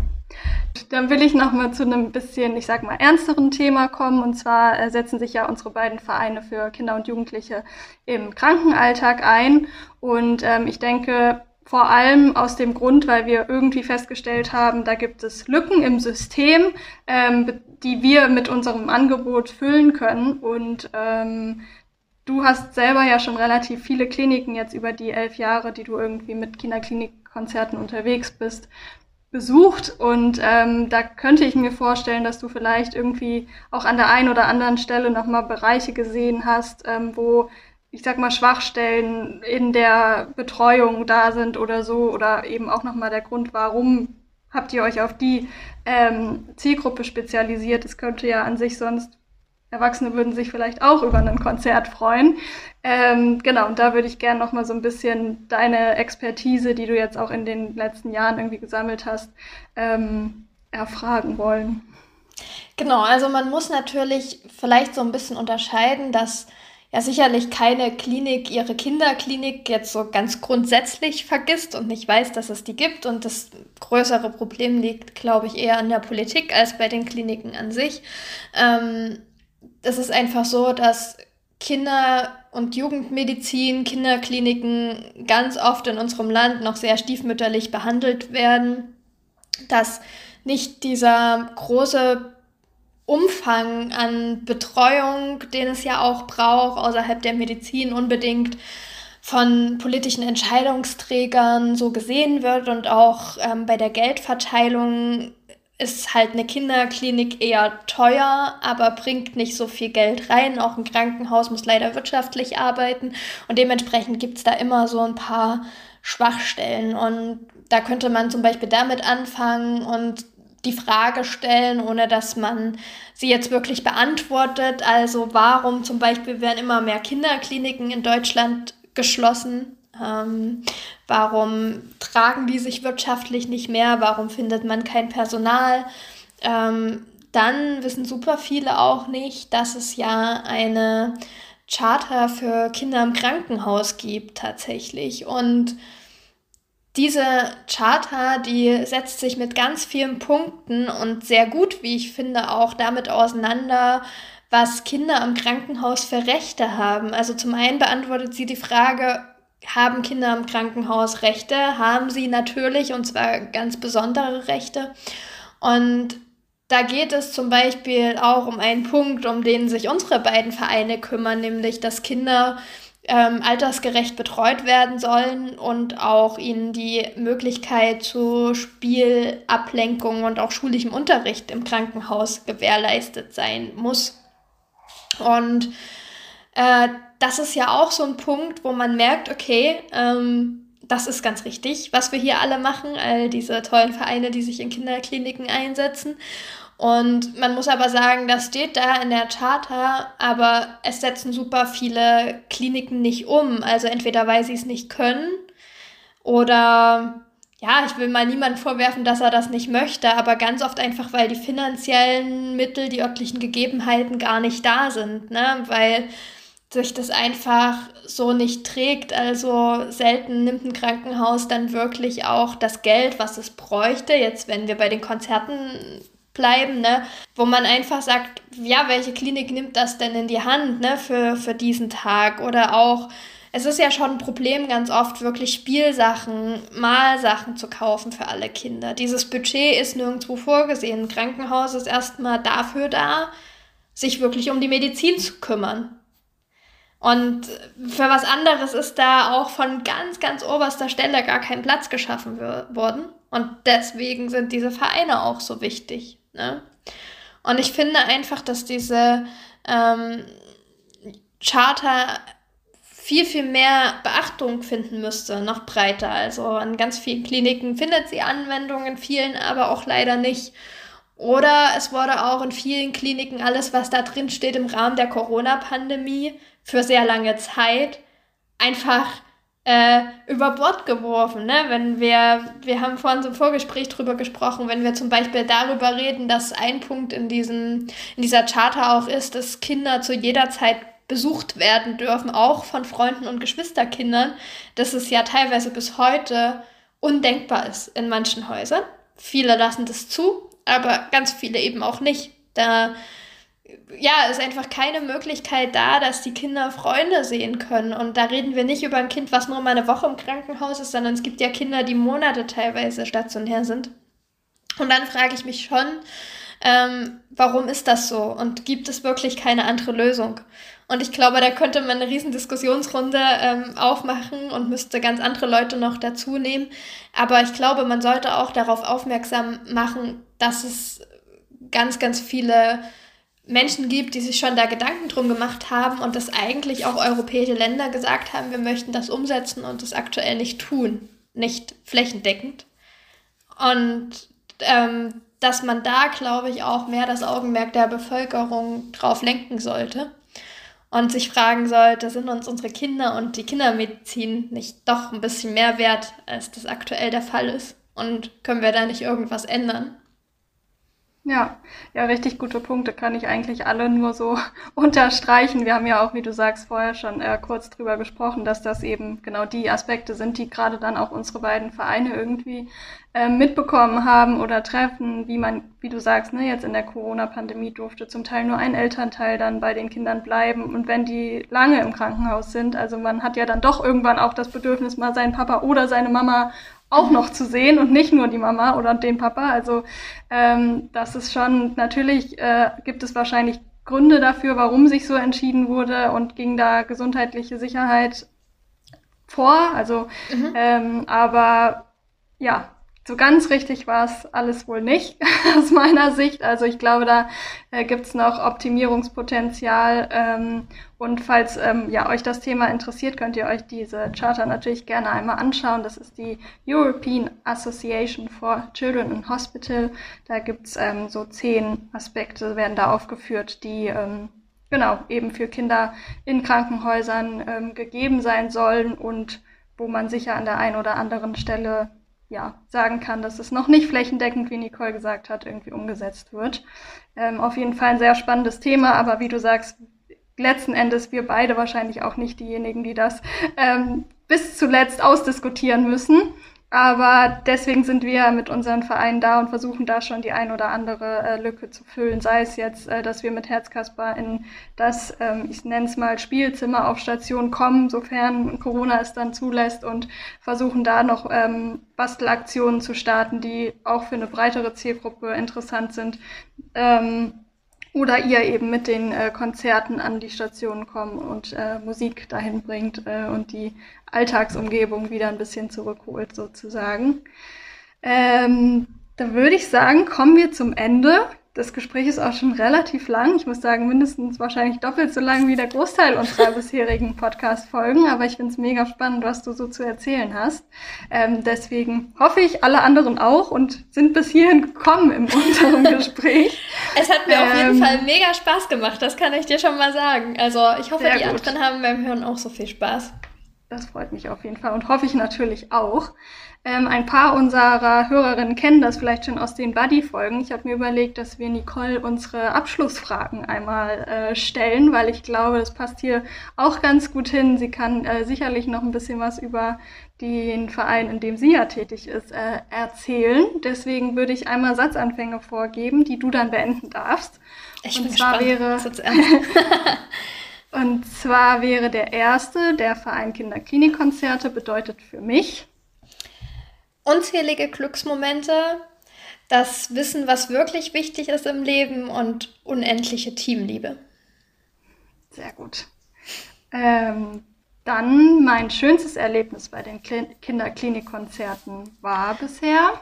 Dann will ich noch mal zu einem bisschen, ich sag mal, ernsteren Thema kommen. Und zwar äh, setzen sich ja unsere beiden Vereine für Kinder und Jugendliche im Krankenalltag ein. Und ähm, ich denke, vor allem aus dem Grund, weil wir irgendwie festgestellt haben, da gibt es Lücken im System, ähm, die wir mit unserem Angebot füllen können. Und ähm, du hast selber ja schon relativ viele Kliniken jetzt über die elf Jahre, die du irgendwie mit Kinderklinikkonzerten unterwegs bist, besucht und ähm, da könnte ich mir vorstellen, dass du vielleicht irgendwie auch an der einen oder anderen Stelle nochmal Bereiche gesehen hast, ähm, wo ich sag mal Schwachstellen in der Betreuung da sind oder so oder eben auch nochmal der Grund, warum habt ihr euch auf die ähm, Zielgruppe spezialisiert. Es könnte ja an sich sonst Erwachsene würden sich vielleicht auch über ein Konzert freuen. Ähm, genau, und da würde ich gerne noch mal so ein bisschen deine Expertise, die du jetzt auch in den letzten Jahren irgendwie gesammelt hast, ähm, erfragen wollen. Genau, also man muss natürlich vielleicht so ein bisschen unterscheiden, dass ja sicherlich keine Klinik ihre Kinderklinik jetzt so ganz grundsätzlich vergisst und nicht weiß, dass es die gibt. Und das größere Problem liegt, glaube ich, eher an der Politik als bei den Kliniken an sich. Ähm, es ist einfach so, dass Kinder- und Jugendmedizin, Kinderkliniken ganz oft in unserem Land noch sehr stiefmütterlich behandelt werden, dass nicht dieser große Umfang an Betreuung, den es ja auch braucht, außerhalb der Medizin unbedingt von politischen Entscheidungsträgern so gesehen wird und auch ähm, bei der Geldverteilung ist halt eine Kinderklinik eher teuer, aber bringt nicht so viel Geld rein. Auch ein Krankenhaus muss leider wirtschaftlich arbeiten und dementsprechend gibt es da immer so ein paar Schwachstellen. Und da könnte man zum Beispiel damit anfangen und die Frage stellen, ohne dass man sie jetzt wirklich beantwortet. Also warum zum Beispiel werden immer mehr Kinderkliniken in Deutschland geschlossen? Ähm, warum tragen die sich wirtschaftlich nicht mehr? Warum findet man kein Personal? Ähm, dann wissen super viele auch nicht, dass es ja eine Charter für Kinder im Krankenhaus gibt tatsächlich. Und diese Charta, die setzt sich mit ganz vielen Punkten und sehr gut, wie ich finde, auch damit auseinander, was Kinder im Krankenhaus für Rechte haben. Also zum einen beantwortet sie die Frage, haben Kinder im Krankenhaus Rechte? Haben sie natürlich, und zwar ganz besondere Rechte. Und da geht es zum Beispiel auch um einen Punkt, um den sich unsere beiden Vereine kümmern, nämlich dass Kinder ähm, altersgerecht betreut werden sollen und auch ihnen die Möglichkeit zu Spielablenkung und auch schulischem Unterricht im Krankenhaus gewährleistet sein muss. Und äh, das ist ja auch so ein Punkt, wo man merkt, okay, ähm, das ist ganz richtig, was wir hier alle machen, all diese tollen Vereine, die sich in Kinderkliniken einsetzen. Und man muss aber sagen, das steht da in der Charta, aber es setzen super viele Kliniken nicht um. Also entweder weil sie es nicht können oder ja, ich will mal niemandem vorwerfen, dass er das nicht möchte, aber ganz oft einfach, weil die finanziellen Mittel, die örtlichen Gegebenheiten gar nicht da sind, ne? Weil sich das einfach so nicht trägt. Also selten nimmt ein Krankenhaus dann wirklich auch das Geld, was es bräuchte. Jetzt, wenn wir bei den Konzerten bleiben, ne? Wo man einfach sagt, ja, welche Klinik nimmt das denn in die Hand, ne, für, für diesen Tag? Oder auch, es ist ja schon ein Problem ganz oft, wirklich Spielsachen, Malsachen zu kaufen für alle Kinder. Dieses Budget ist nirgendwo vorgesehen. Ein Krankenhaus ist erstmal dafür da, sich wirklich um die Medizin zu kümmern. Und für was anderes ist da auch von ganz, ganz oberster Stelle gar kein Platz geschaffen worden. Und deswegen sind diese Vereine auch so wichtig. Ne? Und ich finde einfach, dass diese ähm, Charter viel, viel mehr Beachtung finden müsste, noch breiter. Also an ganz vielen Kliniken findet sie Anwendung, in vielen aber auch leider nicht. Oder es wurde auch in vielen Kliniken alles, was da drin steht im Rahmen der Corona-Pandemie für sehr lange Zeit, einfach äh, über Bord geworfen. Ne? Wenn wir, wir haben vorhin so im Vorgespräch drüber gesprochen, wenn wir zum Beispiel darüber reden, dass ein Punkt in, diesem, in dieser Charta auch ist, dass Kinder zu jeder Zeit besucht werden dürfen, auch von Freunden und Geschwisterkindern, dass es ja teilweise bis heute undenkbar ist in manchen Häusern. Viele lassen das zu, aber ganz viele eben auch nicht. Da ja, ist einfach keine Möglichkeit da, dass die Kinder Freunde sehen können. Und da reden wir nicht über ein Kind, was nur mal eine Woche im Krankenhaus ist, sondern es gibt ja Kinder, die Monate teilweise stationär sind. Und dann frage ich mich schon, ähm, warum ist das so? Und gibt es wirklich keine andere Lösung? Und ich glaube, da könnte man eine riesen Diskussionsrunde ähm, aufmachen und müsste ganz andere Leute noch dazu nehmen. Aber ich glaube, man sollte auch darauf aufmerksam machen, dass es ganz, ganz viele Menschen gibt, die sich schon da Gedanken drum gemacht haben und dass eigentlich auch europäische Länder gesagt haben, wir möchten das umsetzen und das aktuell nicht tun, nicht flächendeckend. Und ähm, dass man da, glaube ich, auch mehr das Augenmerk der Bevölkerung drauf lenken sollte und sich fragen sollte, sind uns unsere Kinder und die Kindermedizin nicht doch ein bisschen mehr wert, als das aktuell der Fall ist? Und können wir da nicht irgendwas ändern? Ja, ja, richtig gute Punkte. Kann ich eigentlich alle nur so unterstreichen. Wir haben ja auch, wie du sagst, vorher schon äh, kurz drüber gesprochen, dass das eben genau die Aspekte sind, die gerade dann auch unsere beiden Vereine irgendwie äh, mitbekommen haben oder treffen, wie man, wie du sagst, ne, jetzt in der Corona-Pandemie durfte zum Teil nur ein Elternteil dann bei den Kindern bleiben. Und wenn die lange im Krankenhaus sind, also man hat ja dann doch irgendwann auch das Bedürfnis, mal seinen Papa oder seine Mama auch noch zu sehen und nicht nur die Mama oder den Papa. Also ähm, das ist schon, natürlich äh, gibt es wahrscheinlich Gründe dafür, warum sich so entschieden wurde und ging da gesundheitliche Sicherheit vor. Also, mhm. ähm, aber ja, so ganz richtig war es alles wohl nicht aus meiner Sicht. Also ich glaube, da äh, gibt es noch Optimierungspotenzial. Ähm, und falls ähm, ja, euch das Thema interessiert, könnt ihr euch diese Charter natürlich gerne einmal anschauen. Das ist die European Association for Children in Hospital. Da gibt's ähm, so zehn Aspekte, werden da aufgeführt, die ähm, genau eben für Kinder in Krankenhäusern ähm, gegeben sein sollen und wo man sicher an der einen oder anderen Stelle ja, sagen kann, dass es noch nicht flächendeckend, wie Nicole gesagt hat, irgendwie umgesetzt wird. Ähm, auf jeden Fall ein sehr spannendes Thema, aber wie du sagst, letzten Endes wir beide wahrscheinlich auch nicht diejenigen, die das ähm, bis zuletzt ausdiskutieren müssen. Aber deswegen sind wir mit unseren Vereinen da und versuchen da schon die ein oder andere äh, Lücke zu füllen. Sei es jetzt, äh, dass wir mit Herzkasper in das, ähm, ich nenne es mal, Spielzimmer auf Station kommen, sofern Corona es dann zulässt und versuchen da noch ähm, Bastelaktionen zu starten, die auch für eine breitere Zielgruppe interessant sind. Ähm, oder ihr eben mit den äh, Konzerten an die Stationen kommen und äh, Musik dahin bringt äh, und die Alltagsumgebung wieder ein bisschen zurückholt sozusagen. Ähm, da würde ich sagen, kommen wir zum Ende. Das Gespräch ist auch schon relativ lang. Ich muss sagen, mindestens wahrscheinlich doppelt so lang wie der Großteil unserer bisherigen Podcast-Folgen. Aber ich finde es mega spannend, was du so zu erzählen hast. Ähm, deswegen hoffe ich, alle anderen auch und sind bis hierhin gekommen im unteren Gespräch. es hat mir ähm, auf jeden ähm, Fall mega Spaß gemacht. Das kann ich dir schon mal sagen. Also ich hoffe, die gut. anderen haben beim Hören auch so viel Spaß. Das freut mich auf jeden Fall und hoffe ich natürlich auch. Ähm, ein paar unserer Hörerinnen kennen das vielleicht schon aus den Buddy-Folgen. Ich habe mir überlegt, dass wir Nicole unsere Abschlussfragen einmal äh, stellen, weil ich glaube, das passt hier auch ganz gut hin. Sie kann äh, sicherlich noch ein bisschen was über den Verein, in dem sie ja tätig ist, äh, erzählen. Deswegen würde ich einmal Satzanfänge vorgeben, die du dann beenden darfst. Ich und bin zwar gespannt. wäre Und zwar wäre der erste, der Verein Kinderklinikkonzerte bedeutet für mich unzählige Glücksmomente, das Wissen, was wirklich wichtig ist im Leben und unendliche Teamliebe. Sehr gut. Ähm, dann mein schönstes Erlebnis bei den Kinderklinikkonzerten war bisher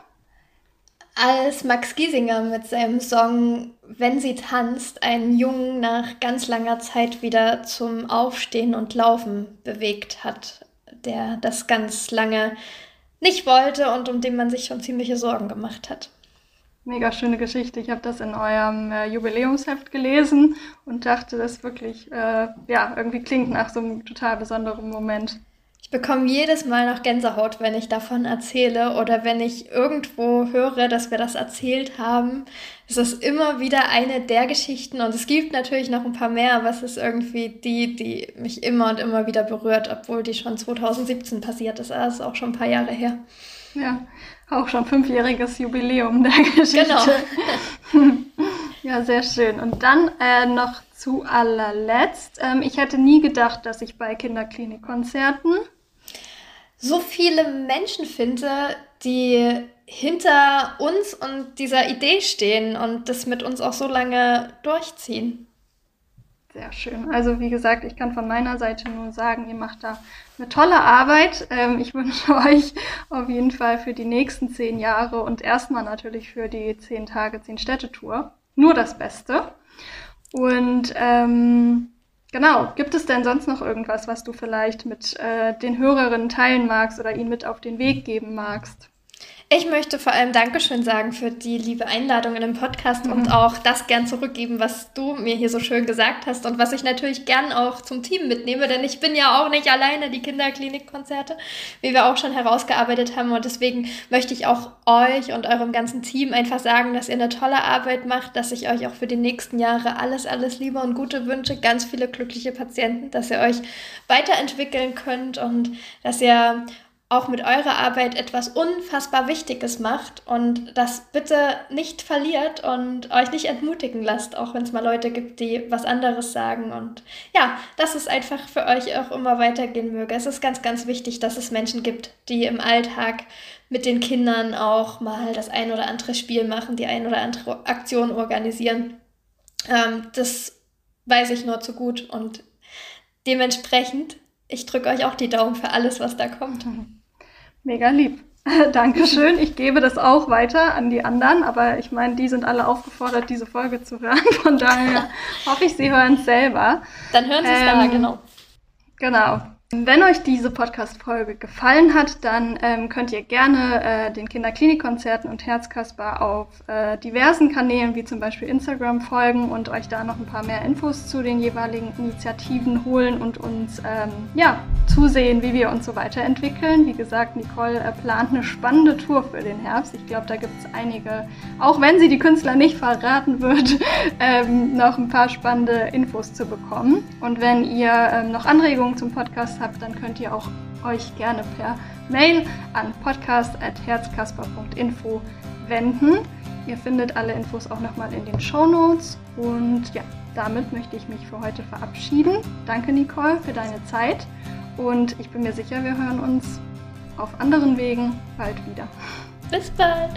als Max Giesinger mit seinem Song Wenn sie tanzt einen Jungen nach ganz langer Zeit wieder zum Aufstehen und Laufen bewegt hat, der das ganz lange nicht wollte und um den man sich schon ziemliche Sorgen gemacht hat. Mega schöne Geschichte. Ich habe das in eurem äh, Jubiläumsheft gelesen und dachte, das wirklich, äh, ja, irgendwie klingt nach so einem total besonderen Moment. Ich bekomme jedes Mal noch Gänsehaut, wenn ich davon erzähle oder wenn ich irgendwo höre, dass wir das erzählt haben. Es ist immer wieder eine der Geschichten und es gibt natürlich noch ein paar mehr, aber es ist irgendwie die, die mich immer und immer wieder berührt, obwohl die schon 2017 passiert ist. Das ist auch schon ein paar Jahre her. Ja, auch schon fünfjähriges Jubiläum der Geschichte. Genau. ja, sehr schön. Und dann äh, noch zu allerletzt. Ähm, ich hätte nie gedacht, dass ich bei Kinderklinikkonzerten so viele Menschen finde, die hinter uns und dieser Idee stehen und das mit uns auch so lange durchziehen. Sehr schön. Also wie gesagt, ich kann von meiner Seite nur sagen, ihr macht da eine tolle Arbeit. Ähm, ich wünsche euch auf jeden Fall für die nächsten zehn Jahre und erstmal natürlich für die zehn Tage, zehn Städte-Tour nur das Beste. Und ähm, Genau. Gibt es denn sonst noch irgendwas, was du vielleicht mit äh, den Hörerinnen teilen magst oder ihnen mit auf den Weg geben magst? Ich möchte vor allem Dankeschön sagen für die liebe Einladung in den Podcast mhm. und auch das gern zurückgeben, was du mir hier so schön gesagt hast und was ich natürlich gern auch zum Team mitnehme, denn ich bin ja auch nicht alleine die Kinderklinikkonzerte, wie wir auch schon herausgearbeitet haben und deswegen möchte ich auch euch und eurem ganzen Team einfach sagen, dass ihr eine tolle Arbeit macht, dass ich euch auch für die nächsten Jahre alles, alles Liebe und Gute wünsche, ganz viele glückliche Patienten, dass ihr euch weiterentwickeln könnt und dass ihr auch mit eurer Arbeit etwas unfassbar Wichtiges macht und das bitte nicht verliert und euch nicht entmutigen lasst, auch wenn es mal Leute gibt, die was anderes sagen. Und ja, dass es einfach für euch auch immer weitergehen möge. Es ist ganz, ganz wichtig, dass es Menschen gibt, die im Alltag mit den Kindern auch mal das ein oder andere Spiel machen, die ein oder andere Aktion organisieren. Ähm, das weiß ich nur zu gut und dementsprechend, ich drücke euch auch die Daumen für alles, was da kommt. Mega lieb. Dankeschön. Ich gebe das auch weiter an die anderen, aber ich meine, die sind alle aufgefordert, diese Folge zu hören. Von daher hoffe ich, sie hören es selber. Dann hören sie es ähm, da, genau. Genau. Wenn euch diese Podcast-Folge gefallen hat, dann ähm, könnt ihr gerne äh, den Kinderklinikkonzerten und Herzkasper auf äh, diversen Kanälen wie zum Beispiel Instagram folgen und euch da noch ein paar mehr Infos zu den jeweiligen Initiativen holen und uns ähm, ja, zusehen, wie wir uns so weiterentwickeln. Wie gesagt, Nicole äh, plant eine spannende Tour für den Herbst. Ich glaube, da gibt es einige, auch wenn sie die Künstler nicht verraten wird, ähm, noch ein paar spannende Infos zu bekommen. Und wenn ihr ähm, noch Anregungen zum Podcast habt, dann könnt ihr auch euch gerne per Mail an podcast.herzkasper.info wenden. Ihr findet alle Infos auch nochmal in den Show Notes. Und ja, damit möchte ich mich für heute verabschieden. Danke, Nicole, für deine Zeit. Und ich bin mir sicher, wir hören uns auf anderen Wegen bald wieder. Bis bald!